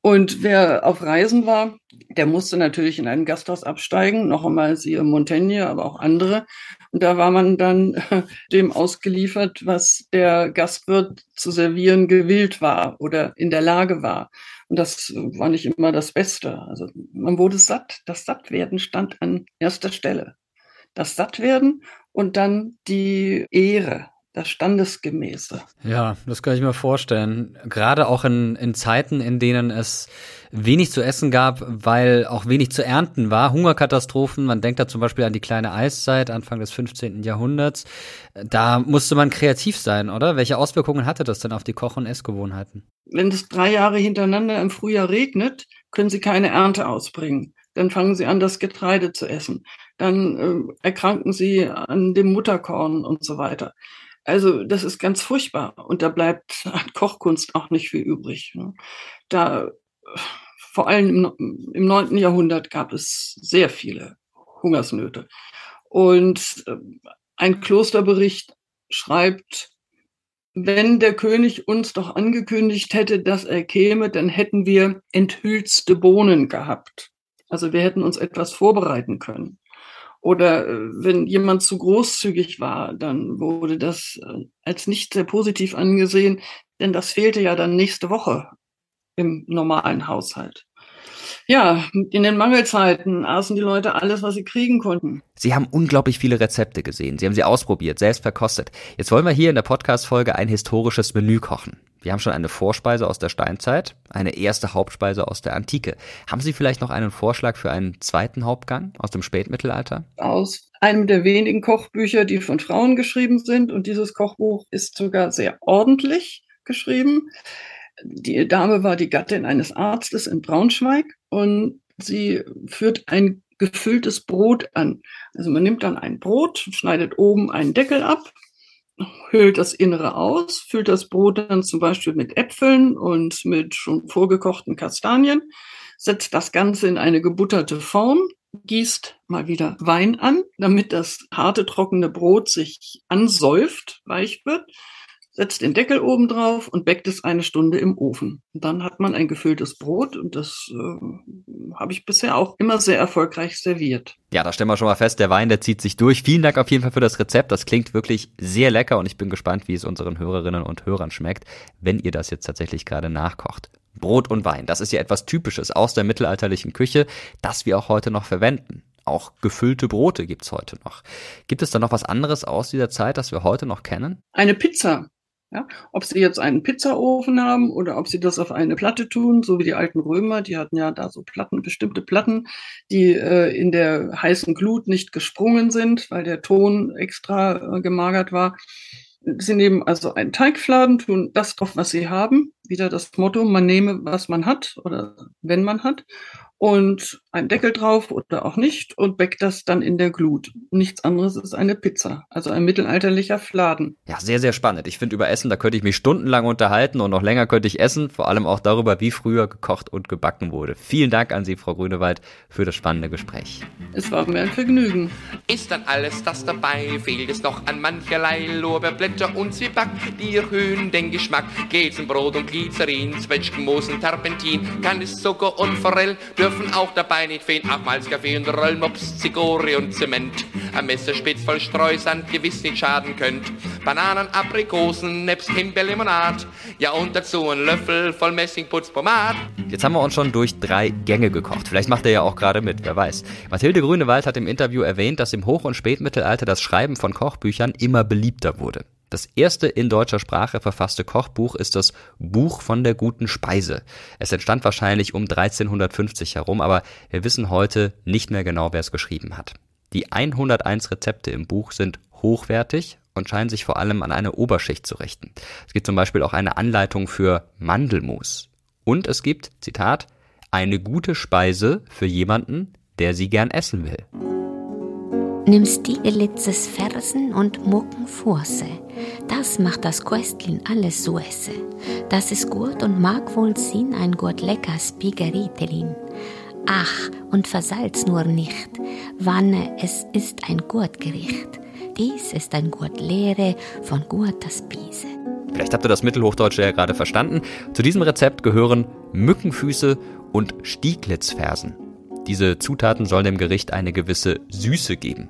Und wer auf Reisen war, der musste natürlich in einem Gasthaus absteigen, noch einmal siehe Montaigne, aber auch andere. Und da war man dann dem ausgeliefert, was der Gastwirt zu servieren gewillt war oder in der Lage war. Und das war nicht immer das Beste. Also man wurde satt. Das Sattwerden stand an erster Stelle das Sattwerden und dann die Ehre, das Standesgemäße. Ja, das kann ich mir vorstellen. Gerade auch in, in Zeiten, in denen es wenig zu essen gab, weil auch wenig zu ernten war. Hungerkatastrophen, man denkt da zum Beispiel an die kleine Eiszeit, Anfang des 15. Jahrhunderts. Da musste man kreativ sein, oder? Welche Auswirkungen hatte das denn auf die Koch- und Essgewohnheiten? Wenn es drei Jahre hintereinander im Frühjahr regnet, können Sie keine Ernte ausbringen. Dann fangen Sie an, das Getreide zu essen dann äh, erkranken sie an dem Mutterkorn und so weiter. Also das ist ganz furchtbar und da bleibt an Kochkunst auch nicht viel übrig. Ne? Da vor allem im, im 9. Jahrhundert gab es sehr viele Hungersnöte. Und äh, ein Klosterbericht schreibt, wenn der König uns doch angekündigt hätte, dass er käme, dann hätten wir enthüllste Bohnen gehabt. Also wir hätten uns etwas vorbereiten können. Oder äh, wenn jemand zu großzügig war, dann wurde das äh, als nicht sehr positiv angesehen, denn das fehlte ja dann nächste Woche im normalen Haushalt. Ja, in den Mangelzeiten aßen die Leute alles, was sie kriegen konnten. Sie haben unglaublich viele Rezepte gesehen. Sie haben sie ausprobiert, selbst verkostet. Jetzt wollen wir hier in der Podcast-Folge ein historisches Menü kochen. Wir haben schon eine Vorspeise aus der Steinzeit, eine erste Hauptspeise aus der Antike. Haben Sie vielleicht noch einen Vorschlag für einen zweiten Hauptgang aus dem Spätmittelalter? Aus einem der wenigen Kochbücher, die von Frauen geschrieben sind. Und dieses Kochbuch ist sogar sehr ordentlich geschrieben. Die Dame war die Gattin eines Arztes in Braunschweig und sie führt ein gefülltes Brot an. Also man nimmt dann ein Brot, schneidet oben einen Deckel ab, höhlt das Innere aus, füllt das Brot dann zum Beispiel mit Äpfeln und mit schon vorgekochten Kastanien, setzt das Ganze in eine gebutterte Form, gießt mal wieder Wein an, damit das harte, trockene Brot sich ansäuft, weich wird setzt den Deckel oben drauf und backt es eine Stunde im Ofen. Und dann hat man ein gefülltes Brot und das äh, habe ich bisher auch immer sehr erfolgreich serviert. Ja, da stellen wir schon mal fest, der Wein, der zieht sich durch. Vielen Dank auf jeden Fall für das Rezept. Das klingt wirklich sehr lecker und ich bin gespannt, wie es unseren Hörerinnen und Hörern schmeckt, wenn ihr das jetzt tatsächlich gerade nachkocht. Brot und Wein, das ist ja etwas Typisches aus der mittelalterlichen Küche, das wir auch heute noch verwenden. Auch gefüllte Brote gibt's heute noch. Gibt es da noch was anderes aus dieser Zeit, das wir heute noch kennen? Eine Pizza ja, ob sie jetzt einen Pizzaofen haben oder ob sie das auf eine Platte tun, so wie die alten Römer, die hatten ja da so Platten, bestimmte Platten, die äh, in der heißen Glut nicht gesprungen sind, weil der Ton extra äh, gemagert war. Sie nehmen also einen Teigfladen, tun das drauf, was sie haben. Wieder das Motto, man nehme, was man hat oder wenn man hat und ein Deckel drauf oder auch nicht und backt das dann in der Glut. Nichts anderes ist eine Pizza, also ein mittelalterlicher Fladen. Ja, sehr, sehr spannend. Ich finde über Essen, da könnte ich mich stundenlang unterhalten und noch länger könnte ich essen, vor allem auch darüber, wie früher gekocht und gebacken wurde. Vielen Dank an Sie, Frau Grünewald, für das spannende Gespräch. Es war mir ein Vergnügen. Ist dann alles das dabei, fehlt es noch an mancherlei Lorbeerblätter und Zwieback, die erhöhen den Geschmack. Käsenbrot und Glycerin, Zwetschgenmoos und Terpentin, kann es Zucker und Forell, dürfen auch dabei nicht fehlen. Ach, Malzkaffee und Rollmops, Zigorie und Zement. Ein Messerspitz voll Streusand gewiss nicht schaden könnt. Bananen, Aprikosen, nebst Himbeerlimonad. Ja, und dazu ein Löffel voll Messingputzpomat. Jetzt haben wir uns schon durch drei Gänge gekocht. Vielleicht macht er ja auch gerade mit, wer weiß. Mathilde Grünewald hat im Interview erwähnt, dass im Hoch- und Spätmittelalter das Schreiben von Kochbüchern immer beliebter wurde. Das erste in deutscher Sprache verfasste Kochbuch ist das Buch von der guten Speise. Es entstand wahrscheinlich um 1350 herum, aber wir wissen heute nicht mehr genau, wer es geschrieben hat. Die 101 Rezepte im Buch sind hochwertig und scheinen sich vor allem an eine Oberschicht zu richten. Es gibt zum Beispiel auch eine Anleitung für Mandelmus. Und es gibt, Zitat, eine gute Speise für jemanden, der sie gern essen will. Nimm Stiegelitzes Fersen und Mucken Fuße. Das macht das Köstlin alles so esse. Das ist gut und mag wohl sein ein gut lecker Spigeritelin. Ach, und versalz nur nicht, wanne es ist ein gut Gericht. Dies ist ein gut Lehre von guter Spise. Vielleicht habt ihr das Mittelhochdeutsche ja gerade verstanden. Zu diesem Rezept gehören Mückenfüße und Stieglitzfersen. Diese Zutaten sollen dem Gericht eine gewisse Süße geben.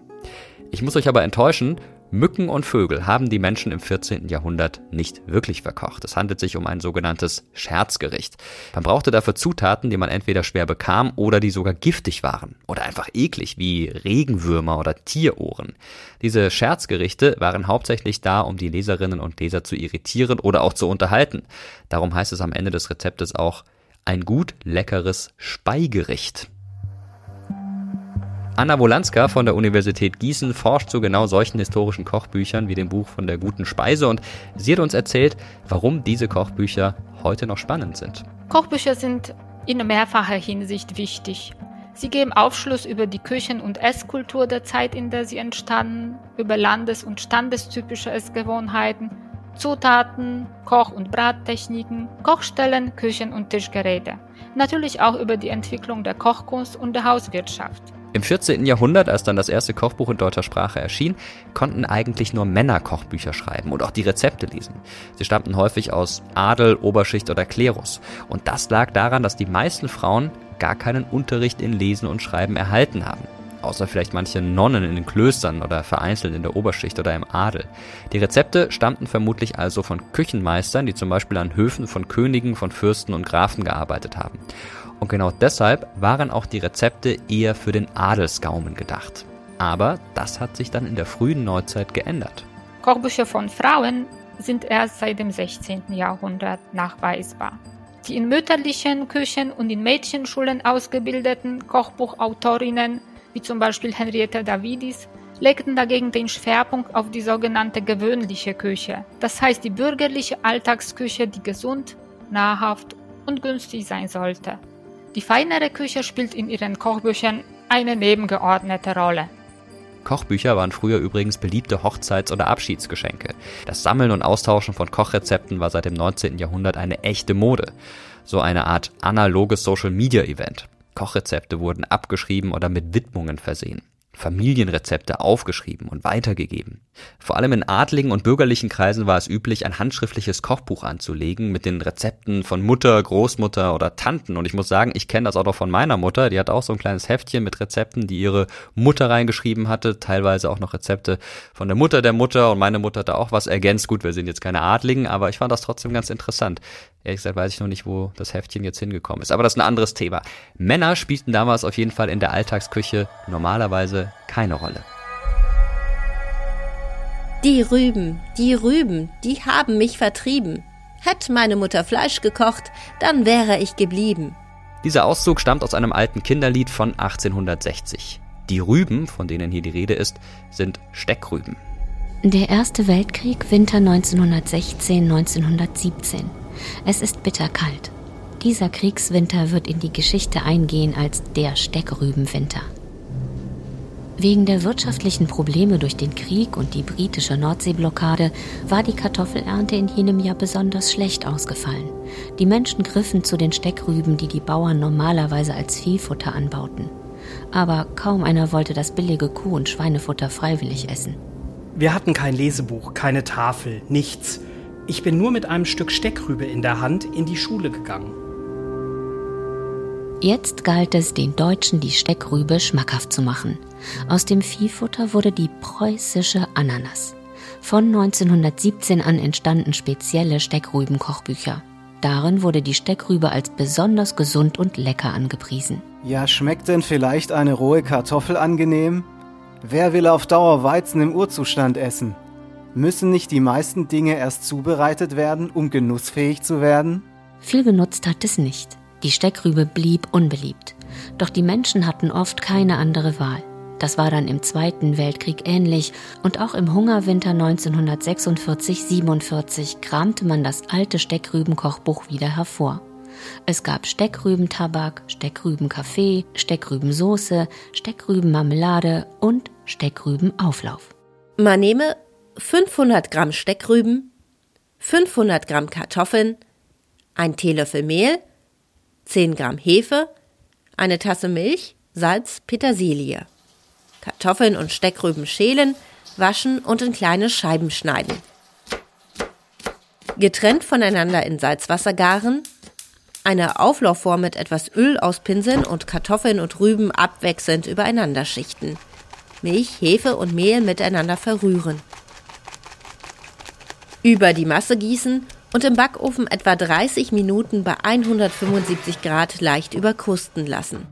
Ich muss euch aber enttäuschen, Mücken und Vögel haben die Menschen im 14. Jahrhundert nicht wirklich verkocht. Es handelt sich um ein sogenanntes Scherzgericht. Man brauchte dafür Zutaten, die man entweder schwer bekam oder die sogar giftig waren oder einfach eklig, wie Regenwürmer oder Tierohren. Diese Scherzgerichte waren hauptsächlich da, um die Leserinnen und Leser zu irritieren oder auch zu unterhalten. Darum heißt es am Ende des Rezeptes auch ein gut leckeres Speigericht. Anna Wolanska von der Universität Gießen forscht zu genau solchen historischen Kochbüchern wie dem Buch von der guten Speise und sie hat uns erzählt, warum diese Kochbücher heute noch spannend sind. Kochbücher sind in mehrfacher Hinsicht wichtig. Sie geben Aufschluss über die Küchen- und Esskultur der Zeit, in der sie entstanden, über landes- und standestypische Essgewohnheiten, Zutaten, Koch- und Brattechniken, Kochstellen, Küchen- und Tischgeräte. Natürlich auch über die Entwicklung der Kochkunst und der Hauswirtschaft. Im 14. Jahrhundert, als dann das erste Kochbuch in deutscher Sprache erschien, konnten eigentlich nur Männer Kochbücher schreiben und auch die Rezepte lesen. Sie stammten häufig aus Adel, Oberschicht oder Klerus. Und das lag daran, dass die meisten Frauen gar keinen Unterricht in Lesen und Schreiben erhalten haben. Außer vielleicht manche Nonnen in den Klöstern oder vereinzelt in der Oberschicht oder im Adel. Die Rezepte stammten vermutlich also von Küchenmeistern, die zum Beispiel an Höfen von Königen, von Fürsten und Grafen gearbeitet haben. Und genau deshalb waren auch die Rezepte eher für den Adelsgaumen gedacht. Aber das hat sich dann in der frühen Neuzeit geändert. Kochbücher von Frauen sind erst seit dem 16. Jahrhundert nachweisbar. Die in mütterlichen Küchen und in Mädchenschulen ausgebildeten Kochbuchautorinnen, wie zum Beispiel Henrietta Davidis, legten dagegen den Schwerpunkt auf die sogenannte gewöhnliche Küche, das heißt die bürgerliche Alltagsküche, die gesund, nahrhaft und günstig sein sollte. Die feinere Küche spielt in ihren Kochbüchern eine nebengeordnete Rolle. Kochbücher waren früher übrigens beliebte Hochzeits- oder Abschiedsgeschenke. Das Sammeln und Austauschen von Kochrezepten war seit dem 19. Jahrhundert eine echte Mode. So eine Art analoges Social-Media-Event. Kochrezepte wurden abgeschrieben oder mit Widmungen versehen. Familienrezepte aufgeschrieben und weitergegeben. Vor allem in adligen und bürgerlichen Kreisen war es üblich, ein handschriftliches Kochbuch anzulegen mit den Rezepten von Mutter, Großmutter oder Tanten. Und ich muss sagen, ich kenne das auch noch von meiner Mutter. Die hat auch so ein kleines Heftchen mit Rezepten, die ihre Mutter reingeschrieben hatte. Teilweise auch noch Rezepte von der Mutter der Mutter. Und meine Mutter hat da auch was ergänzt. Gut, wir sind jetzt keine Adligen, aber ich fand das trotzdem ganz interessant. Ehrlich gesagt weiß ich noch nicht, wo das Heftchen jetzt hingekommen ist. Aber das ist ein anderes Thema. Männer spielten damals auf jeden Fall in der Alltagsküche normalerweise keine Rolle. Die Rüben, die Rüben, die haben mich vertrieben. Hätt meine Mutter Fleisch gekocht, dann wäre ich geblieben. Dieser Auszug stammt aus einem alten Kinderlied von 1860. Die Rüben, von denen hier die Rede ist, sind Steckrüben. Der Erste Weltkrieg, Winter 1916-1917. Es ist bitterkalt. Dieser Kriegswinter wird in die Geschichte eingehen als der Steckrübenwinter. Wegen der wirtschaftlichen Probleme durch den Krieg und die britische Nordseeblockade war die Kartoffelernte in jenem Jahr besonders schlecht ausgefallen. Die Menschen griffen zu den Steckrüben, die die Bauern normalerweise als Viehfutter anbauten. Aber kaum einer wollte das billige Kuh- und Schweinefutter freiwillig essen. Wir hatten kein Lesebuch, keine Tafel, nichts. Ich bin nur mit einem Stück Steckrübe in der Hand in die Schule gegangen. Jetzt galt es, den Deutschen die Steckrübe schmackhaft zu machen. Aus dem Viehfutter wurde die preußische Ananas. Von 1917 an entstanden spezielle Steckrüben-Kochbücher. Darin wurde die Steckrübe als besonders gesund und lecker angepriesen. Ja, schmeckt denn vielleicht eine rohe Kartoffel angenehm? Wer will auf Dauer Weizen im Urzustand essen? Müssen nicht die meisten Dinge erst zubereitet werden, um genussfähig zu werden? Viel genutzt hat es nicht. Die Steckrübe blieb unbeliebt. Doch die Menschen hatten oft keine andere Wahl. Das war dann im Zweiten Weltkrieg ähnlich und auch im Hungerwinter 1946-47 kramte man das alte Steckrübenkochbuch wieder hervor. Es gab Steckrübentabak, Steckrübenkaffee, Steckrübensoße, Steckrübenmarmelade und Steckrübenauflauf. Man nehme 500 Gramm Steckrüben, 500 Gramm Kartoffeln, ein Teelöffel Mehl, 10 Gramm Hefe, eine Tasse Milch, Salz, Petersilie. Kartoffeln und Steckrüben schälen, waschen und in kleine Scheiben schneiden. Getrennt voneinander in Salzwasser garen, eine Auflaufform mit etwas Öl auspinseln und Kartoffeln und Rüben abwechselnd übereinander schichten. Milch, Hefe und Mehl miteinander verrühren. Über die Masse gießen und im Backofen etwa 30 Minuten bei 175 Grad leicht überkrusten lassen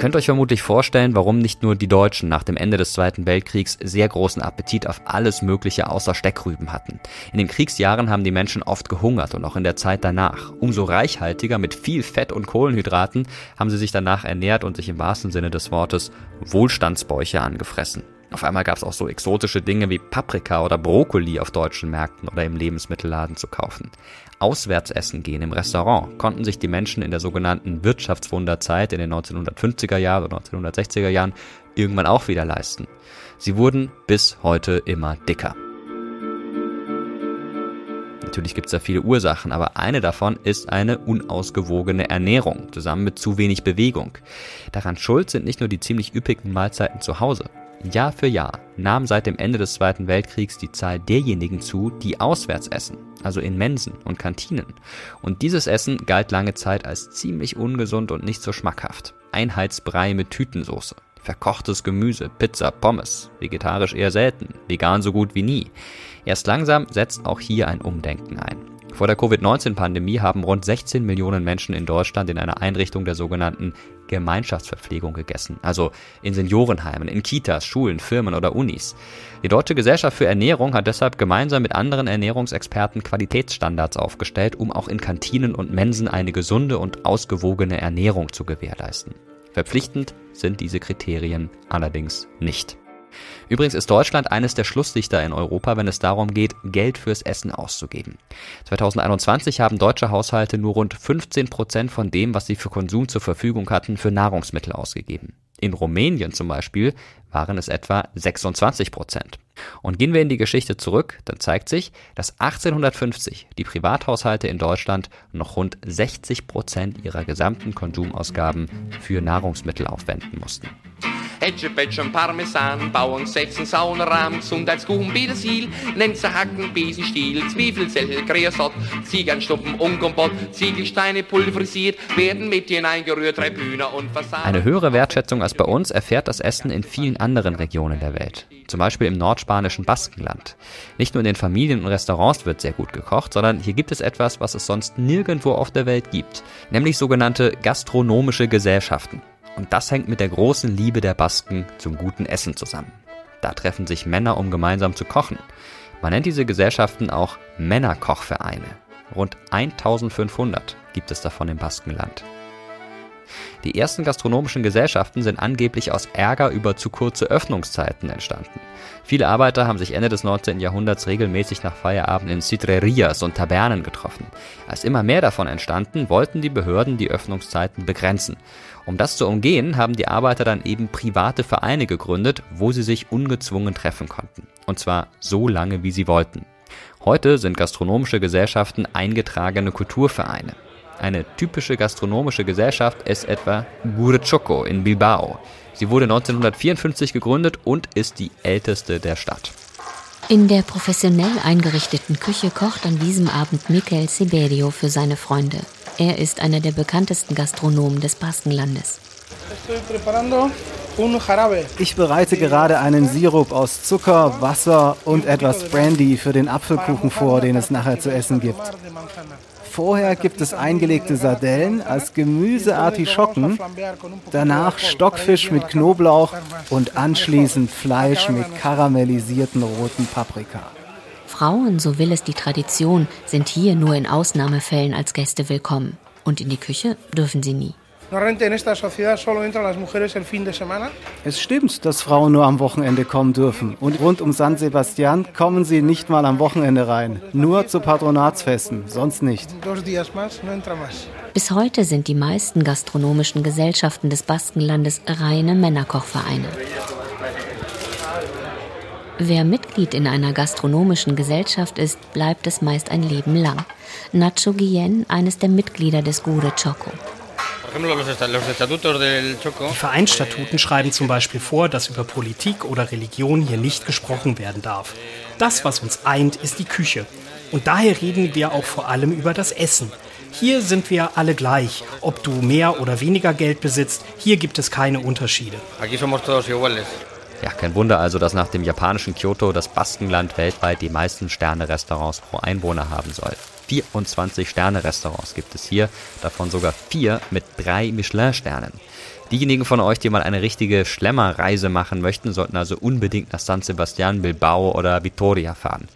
könnt euch vermutlich vorstellen, warum nicht nur die Deutschen nach dem Ende des Zweiten Weltkriegs sehr großen Appetit auf alles Mögliche außer Steckrüben hatten. In den Kriegsjahren haben die Menschen oft gehungert und auch in der Zeit danach. Umso reichhaltiger mit viel Fett und Kohlenhydraten haben sie sich danach ernährt und sich im wahrsten Sinne des Wortes Wohlstandsbäuche angefressen. Auf einmal gab es auch so exotische Dinge wie Paprika oder Brokkoli auf deutschen Märkten oder im Lebensmittelladen zu kaufen. Auswärtsessen gehen im Restaurant konnten sich die Menschen in der sogenannten Wirtschaftswunderzeit in den 1950er Jahren oder 1960er Jahren irgendwann auch wieder leisten. Sie wurden bis heute immer dicker. Natürlich gibt es da viele Ursachen, aber eine davon ist eine unausgewogene Ernährung, zusammen mit zu wenig Bewegung. Daran schuld sind nicht nur die ziemlich üppigen Mahlzeiten zu Hause. Jahr für Jahr nahm seit dem Ende des Zweiten Weltkriegs die Zahl derjenigen zu, die auswärts essen, also in Mensen und Kantinen. Und dieses Essen galt lange Zeit als ziemlich ungesund und nicht so schmackhaft. Einheitsbrei mit Tütensoße, verkochtes Gemüse, Pizza, Pommes, vegetarisch eher selten, vegan so gut wie nie. Erst langsam setzt auch hier ein Umdenken ein. Vor der Covid-19-Pandemie haben rund 16 Millionen Menschen in Deutschland in einer Einrichtung der sogenannten Gemeinschaftsverpflegung gegessen, also in Seniorenheimen, in Kitas, Schulen, Firmen oder Unis. Die Deutsche Gesellschaft für Ernährung hat deshalb gemeinsam mit anderen Ernährungsexperten Qualitätsstandards aufgestellt, um auch in Kantinen und Mensen eine gesunde und ausgewogene Ernährung zu gewährleisten. Verpflichtend sind diese Kriterien allerdings nicht. Übrigens ist Deutschland eines der Schlusslichter in Europa, wenn es darum geht, Geld fürs Essen auszugeben. 2021 haben deutsche Haushalte nur rund 15 Prozent von dem, was sie für Konsum zur Verfügung hatten, für Nahrungsmittel ausgegeben. In Rumänien zum Beispiel waren es etwa 26 Prozent. Und gehen wir in die Geschichte zurück, dann zeigt sich, dass 1850 die Privathaushalte in Deutschland noch rund 60 Prozent ihrer gesamten Konsumausgaben für Nahrungsmittel aufwenden mussten. Etchepetchen, Parmesan, Bauern, Sächsen, Saunerrahm, Gesundheitskuchen, Petersil, Nenze, Hacken, Besenstiel, Zwiebelzell, Kreosot, Ziegernstuppen, Unkompott, Ziegelsteine pulverisiert, werden mit hineingerührt, Tribüne und Fassade. Eine höhere Wertschätzung als bei uns erfährt das Essen in vielen anderen Regionen der Welt. Zum Beispiel im nordspanischen Baskenland. Nicht nur in den Familien und Restaurants wird sehr gut gekocht, sondern hier gibt es etwas, was es sonst nirgendwo auf der Welt gibt. Nämlich sogenannte gastronomische Gesellschaften. Und das hängt mit der großen Liebe der Basken zum guten Essen zusammen. Da treffen sich Männer, um gemeinsam zu kochen. Man nennt diese Gesellschaften auch Männerkochvereine. Rund 1500 gibt es davon im Baskenland. Die ersten gastronomischen Gesellschaften sind angeblich aus Ärger über zu kurze Öffnungszeiten entstanden. Viele Arbeiter haben sich Ende des 19. Jahrhunderts regelmäßig nach Feierabend in Citrerias und Tabernen getroffen. Als immer mehr davon entstanden, wollten die Behörden die Öffnungszeiten begrenzen. Um das zu umgehen, haben die Arbeiter dann eben private Vereine gegründet, wo sie sich ungezwungen treffen konnten. Und zwar so lange, wie sie wollten. Heute sind gastronomische Gesellschaften eingetragene Kulturvereine. Eine typische gastronomische Gesellschaft ist etwa Gurchoco in Bilbao. Sie wurde 1954 gegründet und ist die älteste der Stadt. In der professionell eingerichteten Küche kocht an diesem Abend Michael Siberio für seine Freunde. Er ist einer der bekanntesten Gastronomen des Baskenlandes. Ich bereite gerade einen Sirup aus Zucker, Wasser und etwas Brandy für den Apfelkuchen vor, den es nachher zu essen gibt. Vorher gibt es eingelegte Sardellen als Gemüseartischocken, danach Stockfisch mit Knoblauch und anschließend Fleisch mit karamellisierten roten Paprika. Frauen, so will es die Tradition, sind hier nur in Ausnahmefällen als Gäste willkommen. Und in die Küche dürfen sie nie. Es stimmt, dass Frauen nur am Wochenende kommen dürfen. Und rund um San Sebastian kommen sie nicht mal am Wochenende rein. Nur zu Patronatsfesten, sonst nicht. Bis heute sind die meisten gastronomischen Gesellschaften des Baskenlandes reine Männerkochvereine. Wer Mitglied in einer gastronomischen Gesellschaft ist, bleibt es meist ein Leben lang. Nacho Guillen, eines der Mitglieder des Gure Choco. Die Vereinsstatuten schreiben zum Beispiel vor, dass über Politik oder Religion hier nicht gesprochen werden darf. Das, was uns eint, ist die Küche. Und daher reden wir auch vor allem über das Essen. Hier sind wir alle gleich. Ob du mehr oder weniger Geld besitzt, hier gibt es keine Unterschiede. Ja, kein Wunder also, dass nach dem japanischen Kyoto das Baskenland weltweit die meisten Sterne-Restaurants pro Einwohner haben soll. 24 Sterne-Restaurants gibt es hier, davon sogar vier mit drei Michelin-Sternen. Diejenigen von euch, die mal eine richtige Schlemmerreise machen möchten, sollten also unbedingt nach San Sebastian, Bilbao oder Vitoria fahren.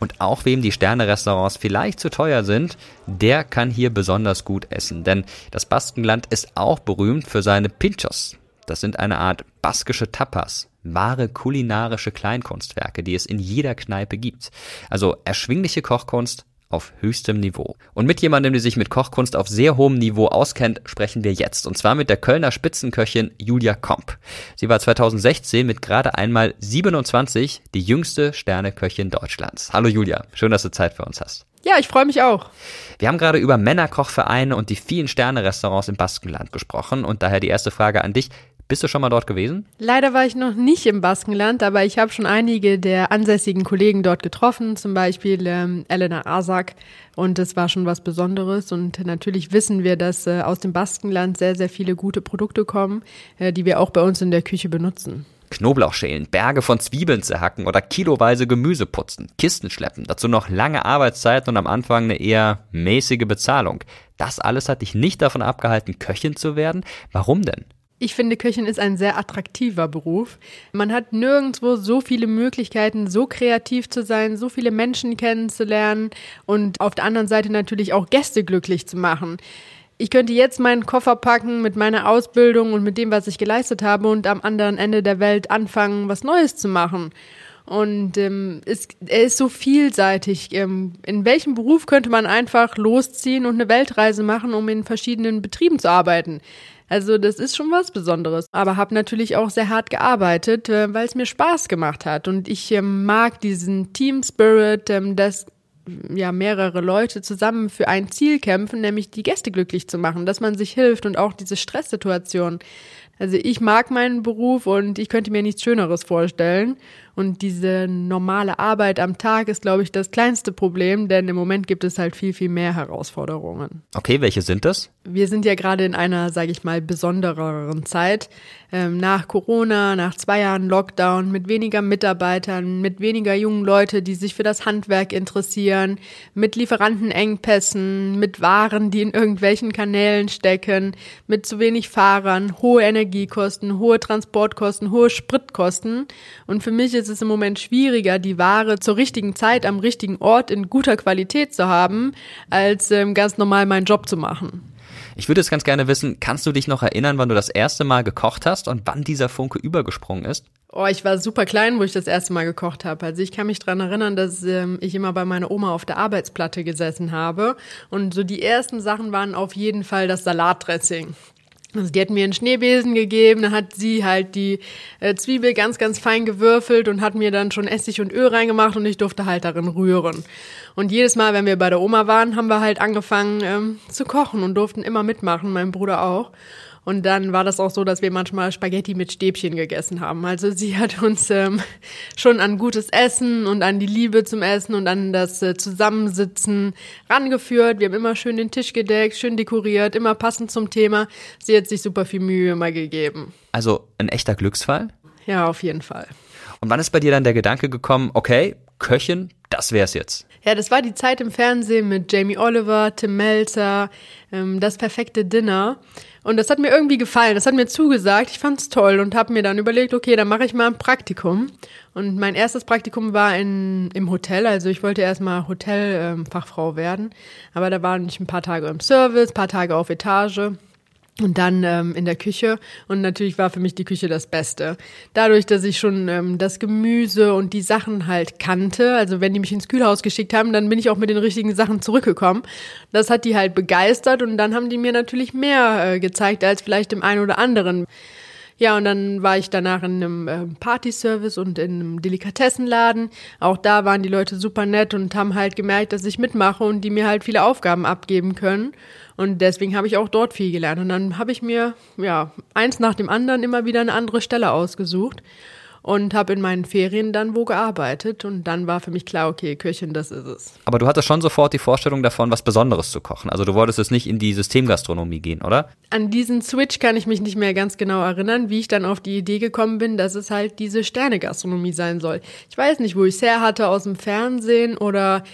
Und auch wem die Sterne-Restaurants vielleicht zu teuer sind, der kann hier besonders gut essen. Denn das Baskenland ist auch berühmt für seine Pinchos. Das sind eine Art baskische Tapas, wahre kulinarische Kleinkunstwerke, die es in jeder Kneipe gibt. Also erschwingliche Kochkunst auf höchstem Niveau. Und mit jemandem, der sich mit Kochkunst auf sehr hohem Niveau auskennt, sprechen wir jetzt. Und zwar mit der Kölner Spitzenköchin Julia Komp. Sie war 2016 mit gerade einmal 27 die jüngste Sterneköchin Deutschlands. Hallo Julia, schön, dass du Zeit für uns hast. Ja, ich freue mich auch. Wir haben gerade über Männerkochvereine und die vielen Sterne-Restaurants im Baskenland gesprochen und daher die erste Frage an dich. Bist du schon mal dort gewesen? Leider war ich noch nicht im Baskenland, aber ich habe schon einige der ansässigen Kollegen dort getroffen, zum Beispiel ähm, Elena Asak. Und das war schon was Besonderes. Und natürlich wissen wir, dass äh, aus dem Baskenland sehr, sehr viele gute Produkte kommen, äh, die wir auch bei uns in der Küche benutzen. Knoblauch schälen, Berge von Zwiebeln zerhacken oder kiloweise Gemüse putzen, Kisten schleppen, dazu noch lange Arbeitszeit und am Anfang eine eher mäßige Bezahlung. Das alles hat dich nicht davon abgehalten, Köchin zu werden? Warum denn? Ich finde, Köchin ist ein sehr attraktiver Beruf. Man hat nirgendwo so viele Möglichkeiten, so kreativ zu sein, so viele Menschen kennenzulernen und auf der anderen Seite natürlich auch Gäste glücklich zu machen. Ich könnte jetzt meinen Koffer packen mit meiner Ausbildung und mit dem, was ich geleistet habe und am anderen Ende der Welt anfangen, was Neues zu machen. Und ähm, ist, er ist so vielseitig. Ähm, in welchem Beruf könnte man einfach losziehen und eine Weltreise machen, um in verschiedenen Betrieben zu arbeiten? Also das ist schon was Besonderes. Aber habe natürlich auch sehr hart gearbeitet, äh, weil es mir Spaß gemacht hat. Und ich ähm, mag diesen Team Spirit, ähm, dass ja mehrere Leute zusammen für ein Ziel kämpfen, nämlich die Gäste glücklich zu machen, dass man sich hilft und auch diese Stresssituation. Also ich mag meinen Beruf und ich könnte mir nichts Schöneres vorstellen. Und diese normale Arbeit am Tag ist, glaube ich, das kleinste Problem, denn im Moment gibt es halt viel, viel mehr Herausforderungen. Okay, welche sind das? Wir sind ja gerade in einer, sage ich mal, besondereren Zeit. Ähm, nach Corona, nach zwei Jahren Lockdown, mit weniger Mitarbeitern, mit weniger jungen Leute, die sich für das Handwerk interessieren, mit Lieferantenengpässen, mit Waren, die in irgendwelchen Kanälen stecken, mit zu wenig Fahrern, hohe Energiekosten, hohe Transportkosten, hohe Spritkosten. Und für mich ist es im Moment schwieriger, die Ware zur richtigen Zeit am richtigen Ort in guter Qualität zu haben, als ähm, ganz normal meinen Job zu machen. Ich würde es ganz gerne wissen, kannst du dich noch erinnern, wann du das erste Mal gekocht hast und wann dieser Funke übergesprungen ist? Oh, ich war super klein, wo ich das erste Mal gekocht habe. Also ich kann mich dran erinnern, dass ähm, ich immer bei meiner Oma auf der Arbeitsplatte gesessen habe. Und so die ersten Sachen waren auf jeden Fall das Salatdressing. Also die hat mir einen Schneebesen gegeben, dann hat sie halt die äh, Zwiebel ganz, ganz fein gewürfelt und hat mir dann schon Essig und Öl reingemacht und ich durfte halt darin rühren. Und jedes Mal, wenn wir bei der Oma waren, haben wir halt angefangen ähm, zu kochen und durften immer mitmachen, mein Bruder auch. Und dann war das auch so, dass wir manchmal Spaghetti mit Stäbchen gegessen haben. Also sie hat uns ähm, schon an gutes Essen und an die Liebe zum Essen und an das äh, Zusammensitzen rangeführt. Wir haben immer schön den Tisch gedeckt, schön dekoriert, immer passend zum Thema. Sie hat sich super viel Mühe immer gegeben. Also ein echter Glücksfall? Ja, auf jeden Fall. Und wann ist bei dir dann der Gedanke gekommen, okay, Köchin, das wär's jetzt? Ja, das war die Zeit im Fernsehen mit Jamie Oliver, Tim Melzer, ähm, das perfekte Dinner. Und das hat mir irgendwie gefallen, das hat mir zugesagt, ich fand's toll und habe mir dann überlegt, okay, dann mache ich mal ein Praktikum. Und mein erstes Praktikum war in, im Hotel, also ich wollte erstmal Hotelfachfrau ähm, werden, aber da waren ich ein paar Tage im Service, paar Tage auf Etage. Und dann ähm, in der Küche. Und natürlich war für mich die Küche das Beste. Dadurch, dass ich schon ähm, das Gemüse und die Sachen halt kannte, also wenn die mich ins Kühlhaus geschickt haben, dann bin ich auch mit den richtigen Sachen zurückgekommen. Das hat die halt begeistert und dann haben die mir natürlich mehr äh, gezeigt als vielleicht dem einen oder anderen. Ja, und dann war ich danach in einem äh, Partyservice und in einem Delikatessenladen. Auch da waren die Leute super nett und haben halt gemerkt, dass ich mitmache und die mir halt viele Aufgaben abgeben können. Und deswegen habe ich auch dort viel gelernt. Und dann habe ich mir, ja, eins nach dem anderen immer wieder eine andere Stelle ausgesucht und habe in meinen Ferien dann wo gearbeitet und dann war für mich klar, okay, Köchin, das ist es. Aber du hattest schon sofort die Vorstellung davon, was Besonderes zu kochen. Also du wolltest jetzt nicht in die Systemgastronomie gehen, oder? An diesen Switch kann ich mich nicht mehr ganz genau erinnern, wie ich dann auf die Idee gekommen bin, dass es halt diese Sternegastronomie sein soll. Ich weiß nicht, wo ich es her hatte, aus dem Fernsehen oder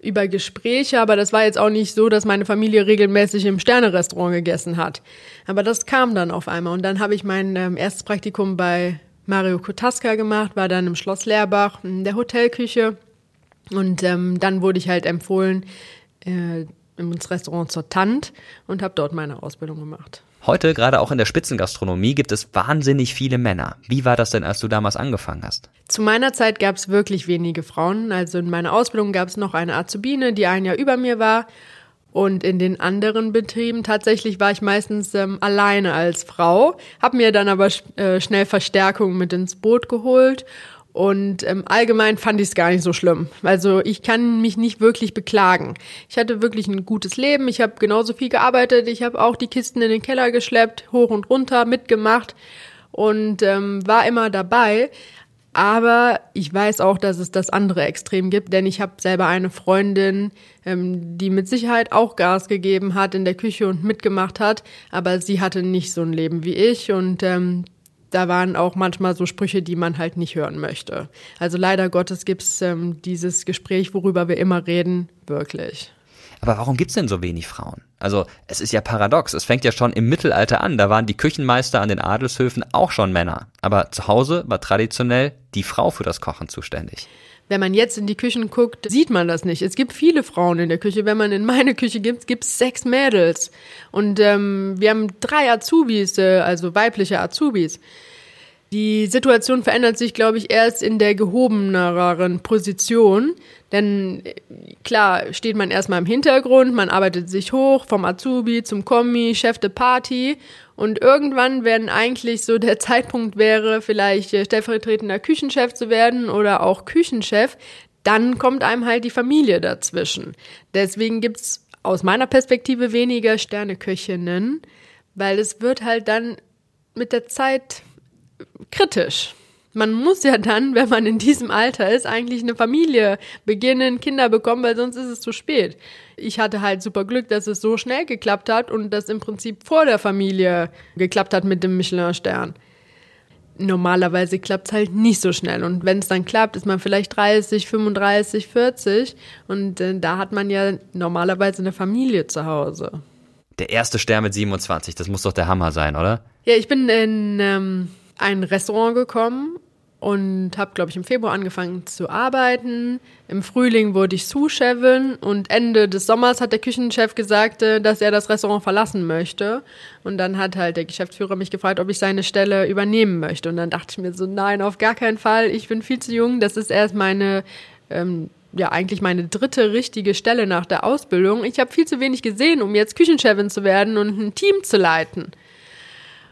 über Gespräche, aber das war jetzt auch nicht so, dass meine Familie regelmäßig im Sternerestaurant gegessen hat. Aber das kam dann auf einmal und dann habe ich mein ähm, erstes Praktikum bei Mario Kotaska gemacht, war dann im Schloss Leerbach in der Hotelküche und ähm, dann wurde ich halt empfohlen äh, ins Restaurant zur Tant und habe dort meine Ausbildung gemacht. Heute, gerade auch in der Spitzengastronomie, gibt es wahnsinnig viele Männer. Wie war das denn, als du damals angefangen hast? Zu meiner Zeit gab es wirklich wenige Frauen. Also in meiner Ausbildung gab es noch eine Azubine, die ein Jahr über mir war. Und in den anderen Betrieben tatsächlich war ich meistens ähm, alleine als Frau, habe mir dann aber äh, schnell Verstärkung mit ins Boot geholt und ähm, allgemein fand ich es gar nicht so schlimm. Also ich kann mich nicht wirklich beklagen. Ich hatte wirklich ein gutes Leben. Ich habe genauso viel gearbeitet. Ich habe auch die Kisten in den Keller geschleppt, hoch und runter mitgemacht und ähm, war immer dabei. Aber ich weiß auch, dass es das andere Extrem gibt, denn ich habe selber eine Freundin, ähm, die mit Sicherheit auch Gas gegeben hat in der Küche und mitgemacht hat, aber sie hatte nicht so ein Leben wie ich und ähm, da waren auch manchmal so Sprüche, die man halt nicht hören möchte. Also leider Gottes gibt's ähm, dieses Gespräch, worüber wir immer reden, wirklich. Aber warum gibt's denn so wenig Frauen? Also es ist ja paradox. Es fängt ja schon im Mittelalter an. Da waren die Küchenmeister an den Adelshöfen auch schon Männer. Aber zu Hause war traditionell die Frau für das Kochen zuständig. Wenn man jetzt in die Küchen guckt, sieht man das nicht. Es gibt viele Frauen in der Küche. Wenn man in meine Küche gibt, gibt's sechs Mädels. Und ähm, wir haben drei Azubis, äh, also weibliche Azubis. Die Situation verändert sich, glaube ich, erst in der gehobeneren Position. Denn klar steht man erstmal im Hintergrund, man arbeitet sich hoch vom Azubi zum Kommi, Chef de Party. Und irgendwann, wenn eigentlich so der Zeitpunkt wäre, vielleicht stellvertretender Küchenchef zu werden oder auch Küchenchef, dann kommt einem halt die Familie dazwischen. Deswegen gibt's aus meiner Perspektive weniger Sterneköchinnen, weil es wird halt dann mit der Zeit kritisch. Man muss ja dann, wenn man in diesem Alter ist, eigentlich eine Familie beginnen, Kinder bekommen, weil sonst ist es zu spät. Ich hatte halt super Glück, dass es so schnell geklappt hat und das im Prinzip vor der Familie geklappt hat mit dem Michelin-Stern. Normalerweise klappt es halt nicht so schnell. Und wenn es dann klappt, ist man vielleicht 30, 35, 40. Und äh, da hat man ja normalerweise eine Familie zu Hause. Der erste Stern mit 27, das muss doch der Hammer sein, oder? Ja, ich bin in ähm, ein Restaurant gekommen und habe, glaube ich, im Februar angefangen zu arbeiten. Im Frühling wurde ich Sous-Chefin und Ende des Sommers hat der Küchenchef gesagt, äh, dass er das Restaurant verlassen möchte. Und dann hat halt der Geschäftsführer mich gefragt, ob ich seine Stelle übernehmen möchte. Und dann dachte ich mir so, nein, auf gar keinen Fall. Ich bin viel zu jung. Das ist erst meine, ähm, ja, eigentlich meine dritte richtige Stelle nach der Ausbildung. Ich habe viel zu wenig gesehen, um jetzt Küchenchefin zu werden und ein Team zu leiten.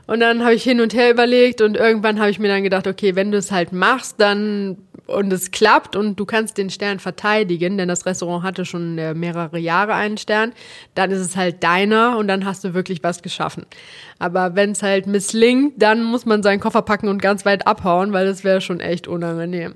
Und dann habe ich hin und her überlegt und irgendwann habe ich mir dann gedacht, okay, wenn du es halt machst, dann und es klappt und du kannst den Stern verteidigen, denn das Restaurant hatte schon äh, mehrere Jahre einen Stern, dann ist es halt deiner und dann hast du wirklich was geschaffen. Aber wenn es halt misslingt, dann muss man seinen Koffer packen und ganz weit abhauen, weil das wäre schon echt unangenehm.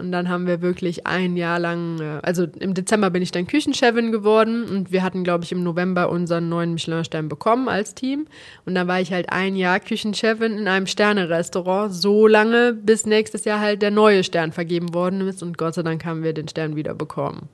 Und dann haben wir wirklich ein Jahr lang, äh, also im Dezember bin ich dann Küchenchefin geworden und wir hatten, glaube ich, im November unseren neuen Michelin-Stern bekommen als Team. Und dann war ich halt ein Jahr Küchenchefin in einem Sterne-Restaurant, so lange, bis nächstes Jahr halt der neue Stern vergeben worden ist und Gott sei Dank haben wir den Stern wieder bekommen.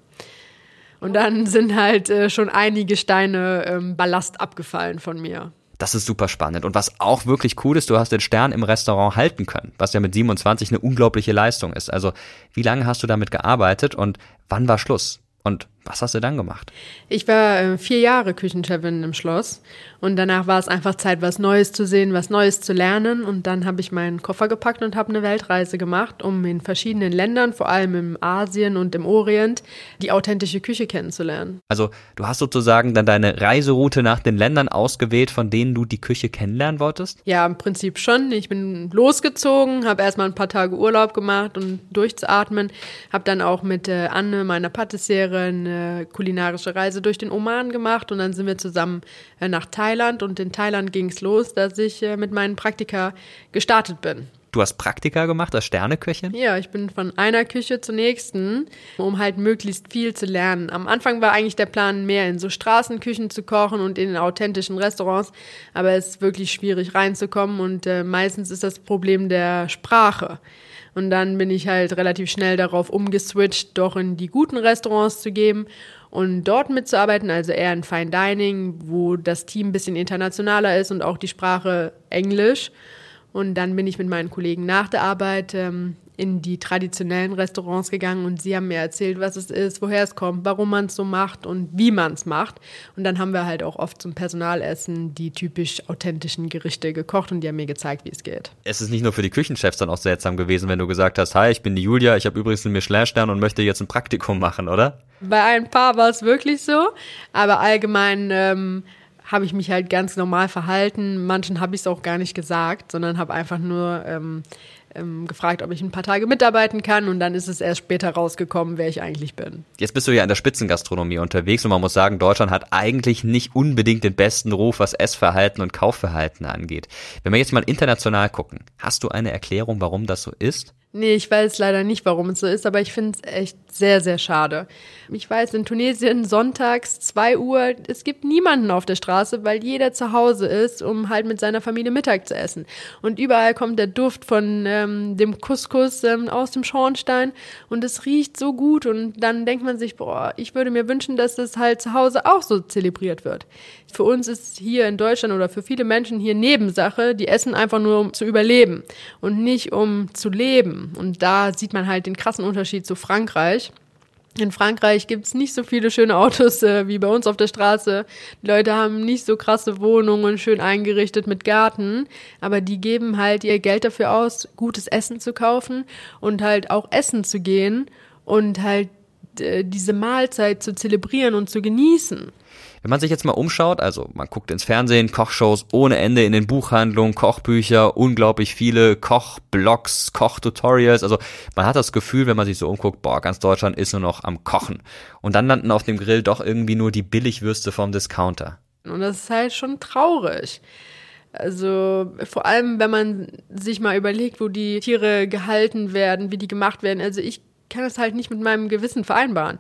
Und dann sind halt äh, schon einige Steine ähm, Ballast abgefallen von mir. Das ist super spannend. Und was auch wirklich cool ist, du hast den Stern im Restaurant halten können, was ja mit 27 eine unglaubliche Leistung ist. Also, wie lange hast du damit gearbeitet und wann war Schluss? Und Was hast du dann gemacht? Ich war äh, vier Jahre Küchenchefin im Schloss und danach war es einfach Zeit, was Neues zu sehen, was Neues zu lernen. Und dann habe ich meinen Koffer gepackt und habe eine Weltreise gemacht, um in verschiedenen Ländern, vor allem im Asien und im Orient, die authentische Küche kennenzulernen. Also du hast sozusagen dann deine Reiseroute nach den Ländern ausgewählt, von denen du die Küche kennenlernen wolltest? Ja, im Prinzip schon. Ich bin losgezogen, habe erstmal ein paar Tage Urlaub gemacht und durchzuatmen, habe dann auch mit äh, Anne, meiner Patissiere, eine kulinarische Reise durch den Oman gemacht und dann sind wir zusammen äh, nach Thailand und in Thailand ging es los, dass ich äh, mit meinen Praktika gestartet bin. Du hast Praktika gemacht als Sterneköchin? Ja, ich bin von einer Küche zur nächsten, um halt möglichst viel zu lernen. Am Anfang war eigentlich der Plan, mehr in so Straßenküchen zu kochen und in authentischen Restaurants, aber es ist wirklich schwierig reinzukommen und äh, meistens ist das Problem der Sprache. Und dann bin ich halt relativ schnell darauf umgeswitcht, doch in die guten Restaurants zu geben und dort mitzuarbeiten, also eher in Fine Dining, wo das Team ein bisschen internationaler ist und auch die Sprache Englisch. Und dann bin ich mit meinen Kollegen nach der Arbeit ähm, in die traditionellen Restaurants gegangen und sie haben mir erzählt, was es ist, woher es kommt, warum man es so macht und wie man es macht. Und dann haben wir halt auch oft zum Personalessen die typisch authentischen Gerichte gekocht und die haben mir gezeigt, wie es geht. Es ist nicht nur für die Küchenchefs dann auch seltsam gewesen, wenn du gesagt hast, hi, ich bin die Julia, ich habe übrigens einen Michelin-Stern und möchte jetzt ein Praktikum machen, oder? Bei ein paar war es wirklich so, aber allgemein ähm, habe ich mich halt ganz normal verhalten. Manchen habe ich es auch gar nicht gesagt, sondern habe einfach nur ähm, ähm, gefragt, ob ich ein paar Tage mitarbeiten kann und dann ist es erst später rausgekommen, wer ich eigentlich bin. Jetzt bist du ja in der Spitzengastronomie unterwegs und man muss sagen, Deutschland hat eigentlich nicht unbedingt den besten Ruf, was Essverhalten und Kaufverhalten angeht. Wenn wir jetzt mal international gucken, hast du eine Erklärung, warum das so ist? Nee, ich weiß leider nicht, warum es so ist, aber ich finde es echt sehr, sehr schade. Ich weiß, in Tunesien sonntags 2 Uhr, es gibt niemanden auf der Straße, weil jeder zu Hause ist, um halt mit seiner Familie Mittag zu essen. Und überall kommt der Duft von ähm, dem Couscous ähm, aus dem Schornstein und es riecht so gut und dann denkt man sich, boah, ich würde mir wünschen, dass das halt zu Hause auch so zelebriert wird. Für uns ist hier in Deutschland oder für viele Menschen hier Nebensache, die essen einfach nur um zu überleben und nicht um zu leben. Und da sieht man halt den krassen Unterschied zu Frankreich. In Frankreich gibt's nicht so viele schöne Autos äh, wie bei uns auf der Straße. Die Leute haben nicht so krasse Wohnungen, schön eingerichtet mit Garten, aber die geben halt ihr Geld dafür aus, gutes Essen zu kaufen und halt auch essen zu gehen und halt äh, diese Mahlzeit zu zelebrieren und zu genießen. Wenn man sich jetzt mal umschaut, also man guckt ins Fernsehen, Kochshows ohne Ende in den Buchhandlungen, Kochbücher, unglaublich viele Kochblogs, Kochtutorials, also man hat das Gefühl, wenn man sich so umguckt, boah, ganz Deutschland ist nur noch am Kochen. Und dann landen auf dem Grill doch irgendwie nur die Billigwürste vom Discounter. Und das ist halt schon traurig. Also vor allem, wenn man sich mal überlegt, wo die Tiere gehalten werden, wie die gemacht werden. Also ich kann das halt nicht mit meinem Gewissen vereinbaren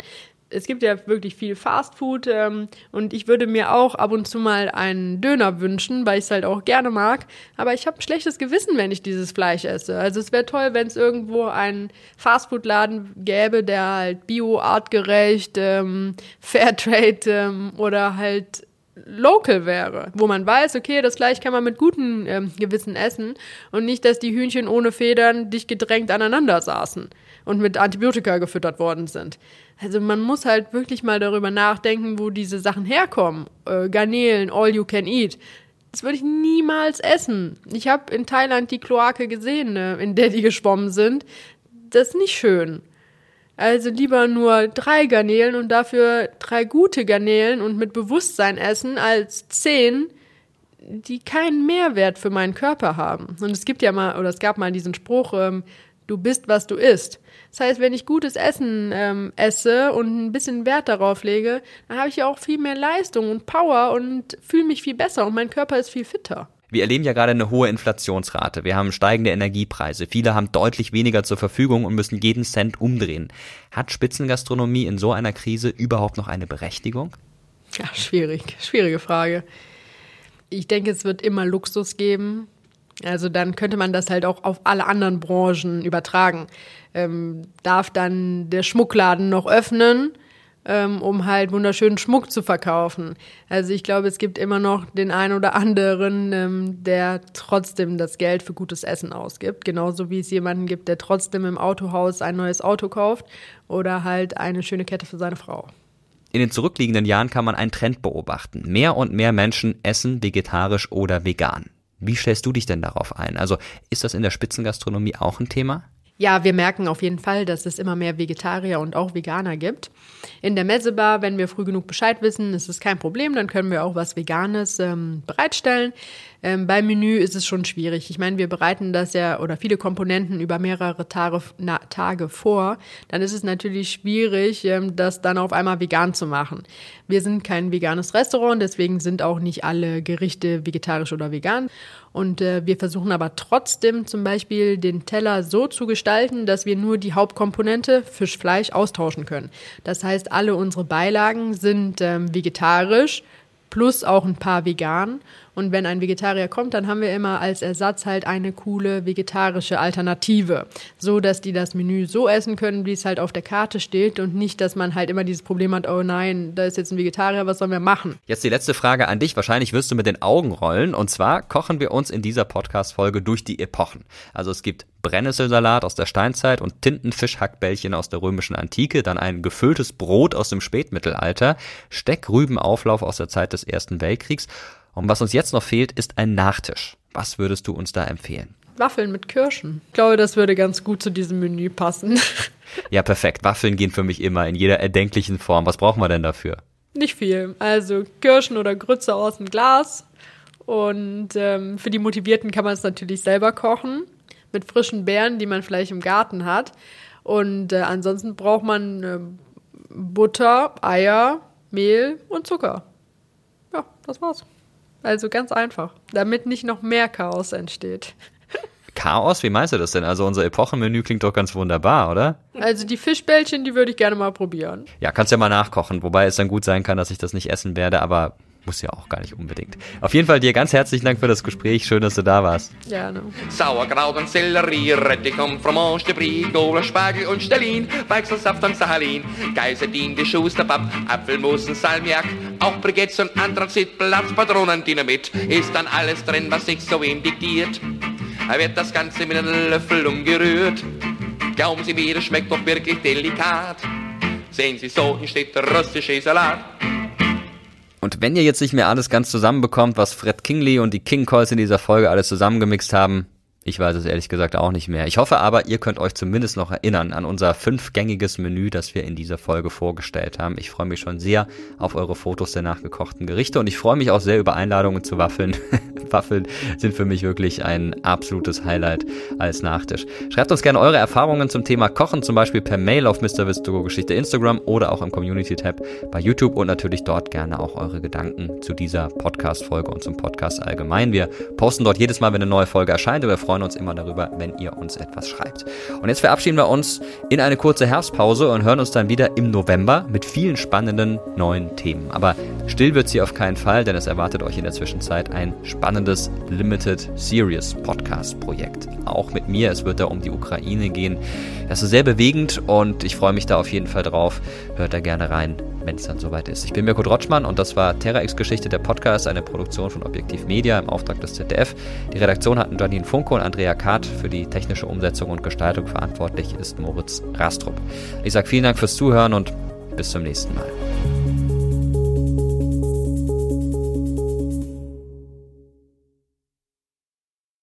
es gibt ja wirklich viel Fastfood ähm, und ich würde mir auch ab und zu mal einen Döner wünschen, weil ich es halt auch gerne mag. Aber ich habe ein schlechtes Gewissen, wenn ich dieses Fleisch esse. Also es wäre toll, wenn es irgendwo einen Fastfood-Laden gäbe, der halt bio, artgerecht, ähm, Fairtrade ähm, oder halt local wäre, wo man weiß, okay, das Fleisch kann man mit gutem ähm, Gewissen essen und nicht, dass die Hühnchen ohne Federn dicht gedrängt aneinander saßen und mit Antibiotika gefüttert worden sind. Also man muss halt wirklich mal darüber nachdenken, wo diese Sachen herkommen. Äh, Garnelen, all you can eat. Das würde ich niemals essen. Ich habe in Thailand die Kloake gesehen, ne, in der die geschwommen sind. Das ist nicht schön. Also lieber nur drei Garnelen und dafür drei gute Garnelen und mit Bewusstsein essen, als zehn, die keinen Mehrwert für meinen Körper haben. Und es gibt ja mal, oder es gab mal diesen Spruch, ähm, du bist, was du isst. Das heißt, wenn ich gutes Essen ähm, esse und ein bisschen Wert darauf lege, dann habe ich ja auch viel mehr Leistung und Power und fühle mich viel besser und mein Körper ist viel fitter. Wir erleben ja gerade eine hohe Inflationsrate. Wir haben steigende Energiepreise. Viele haben deutlich weniger zur Verfügung und müssen jeden Cent umdrehen. Hat Spitzengastronomie in so einer Krise überhaupt noch eine Berechtigung? Ja, schwierig. Schwierige Frage. Ich denke, es wird immer Luxus geben. Also dann könnte man das halt auch auf alle anderen Branchen übertragen. Ähm, darf dann der Schmuckladen noch öffnen? ähm, um halt wunderschönen Schmuck zu verkaufen. Also ich glaube, es gibt immer noch den einen oder anderen, ähm, der trotzdem das Geld für gutes Essen ausgibt. Genauso wie es jemanden gibt, der trotzdem im Autohaus ein neues Auto kauft oder halt eine schöne Kette für seine Frau. In den zurückliegenden Jahren kann man einen Trend beobachten. Mehr und mehr Menschen essen vegetarisch oder vegan. Wie stellst du dich denn darauf ein? Also ist das in der Spitzengastronomie auch ein Thema? Ja, wir merken auf jeden Fall, dass es immer mehr Vegetarier und auch Veganer gibt. In der Messebar, wenn wir früh genug Bescheid wissen, ist es kein Problem, dann können wir auch was Veganes ähm, bereitstellen. Ähm, beim Menü ist es schon schwierig. Ich meine, wir bereiten das ja oder viele Komponenten über mehrere Tage, na, Tage vor. Dann ist es natürlich schwierig, ähm, das dann auf einmal vegan zu machen. Wir sind kein veganes Restaurant, deswegen sind auch nicht alle Gerichte vegetarisch oder vegan. Und äh, wir versuchen aber trotzdem zum Beispiel den Teller so zu gestalten, dass wir nur die Hauptkomponente Fisch, Fleisch austauschen können. Das heißt, alle unsere Beilagen sind ähm, vegetarisch plus auch ein paar vegan. Und wenn ein Vegetarier kommt, dann haben wir immer als Ersatz halt eine coole vegetarische Alternative, so dass die das Menü so essen können, wie es halt auf der Karte steht und nicht, dass man halt immer dieses Problem hat, oh nein, da ist jetzt ein Vegetarier, was sollen wir machen? Jetzt die letzte Frage an dich. Wahrscheinlich wirst du mit den Augen rollen. Und zwar kochen wir uns in dieser Podcast-Folge durch die Epochen. Also es gibt Brennnesselsalat aus der Steinzeit und Tintenfischhackbällchen aus der römischen Antike, dann ein gefülltes Brot aus dem Spätmittelalter, Steckrübenauflauf aus der Zeit des Ersten Weltkriegs und was uns jetzt noch fehlt, ist ein Nachtisch. Was würdest du uns da empfehlen? Waffeln mit Kirschen. Ich glaube, das würde ganz gut zu diesem Menü passen. Ja, perfekt. Waffeln gehen für mich immer in jeder erdenklichen Form. Was brauchen wir denn dafür? Nicht viel. Also Kirschen oder Grütze aus dem Glas. Und ähm, für die Motivierten kann man es natürlich selber kochen. Mit frischen Beeren, die man vielleicht im Garten hat. Und äh, ansonsten braucht man äh, Butter, Eier, Mehl und Zucker. Ja, das war's. Also ganz einfach, damit nicht noch mehr Chaos entsteht. Chaos? Wie meinst du das denn? Also unser Epochenmenü klingt doch ganz wunderbar, oder? Also die Fischbällchen, die würde ich gerne mal probieren. Ja, kannst ja mal nachkochen, wobei es dann gut sein kann, dass ich das nicht essen werde, aber muss ja auch gar nicht unbedingt. Auf jeden Fall dir ganz herzlichen Dank für das Gespräch. Schön, dass du da warst. Gerne. Sauerkraut und Sellerie, Rettich und Fromage de Brie, Gola, Spargel und Stellin, Weichselsaft und Sahalin, Geiserdin, die Schusterpapp, Apfelmus und Salmiak, auch Brigettes und Anthrazit, Platz, Patronen, Dynamit, ist dann alles drin, was sich so wem diktiert. Wird das Ganze mit einem Löffel umgerührt. Glauben Sie mir, das schmeckt doch wirklich delikat. Sehen Sie, so entsteht der russische Salat. Und wenn ihr jetzt nicht mehr alles ganz zusammenbekommt, was Fred Kingley und die King Calls in dieser Folge alles zusammengemixt haben, ich weiß es ehrlich gesagt auch nicht mehr. Ich hoffe aber, ihr könnt euch zumindest noch erinnern an unser fünfgängiges Menü, das wir in dieser Folge vorgestellt haben. Ich freue mich schon sehr auf eure Fotos der nachgekochten Gerichte und ich freue mich auch sehr über Einladungen zu Waffeln. Waffeln sind für mich wirklich ein absolutes Highlight als Nachtisch. Schreibt uns gerne eure Erfahrungen zum Thema Kochen, zum Beispiel per Mail auf Mr. Geschichte Instagram oder auch im Community-Tab bei YouTube und natürlich dort gerne auch eure Gedanken zu dieser Podcast-Folge und zum Podcast allgemein. Wir posten dort jedes Mal, wenn eine neue Folge erscheint und wir freuen uns immer darüber, wenn ihr uns etwas schreibt. Und jetzt verabschieden wir uns in eine kurze Herbstpause und hören uns dann wieder im November mit vielen spannenden neuen Themen. Aber still wird sie auf keinen Fall, denn es erwartet euch in der Zwischenzeit ein spannendes Limited Series Podcast Projekt. Auch mit mir, es wird da um die Ukraine gehen. Das ist sehr bewegend und ich freue mich da auf jeden Fall drauf. Hört da gerne rein wenn es dann soweit ist. Ich bin Mirko Drotschmann und das war TerraX Geschichte, der Podcast, eine Produktion von Objektiv Media im Auftrag des ZDF. Die Redaktion hatten Janine Funko und Andrea Kart. Für die technische Umsetzung und Gestaltung verantwortlich ist Moritz Rastrup. Ich sage vielen Dank fürs Zuhören und bis zum nächsten Mal.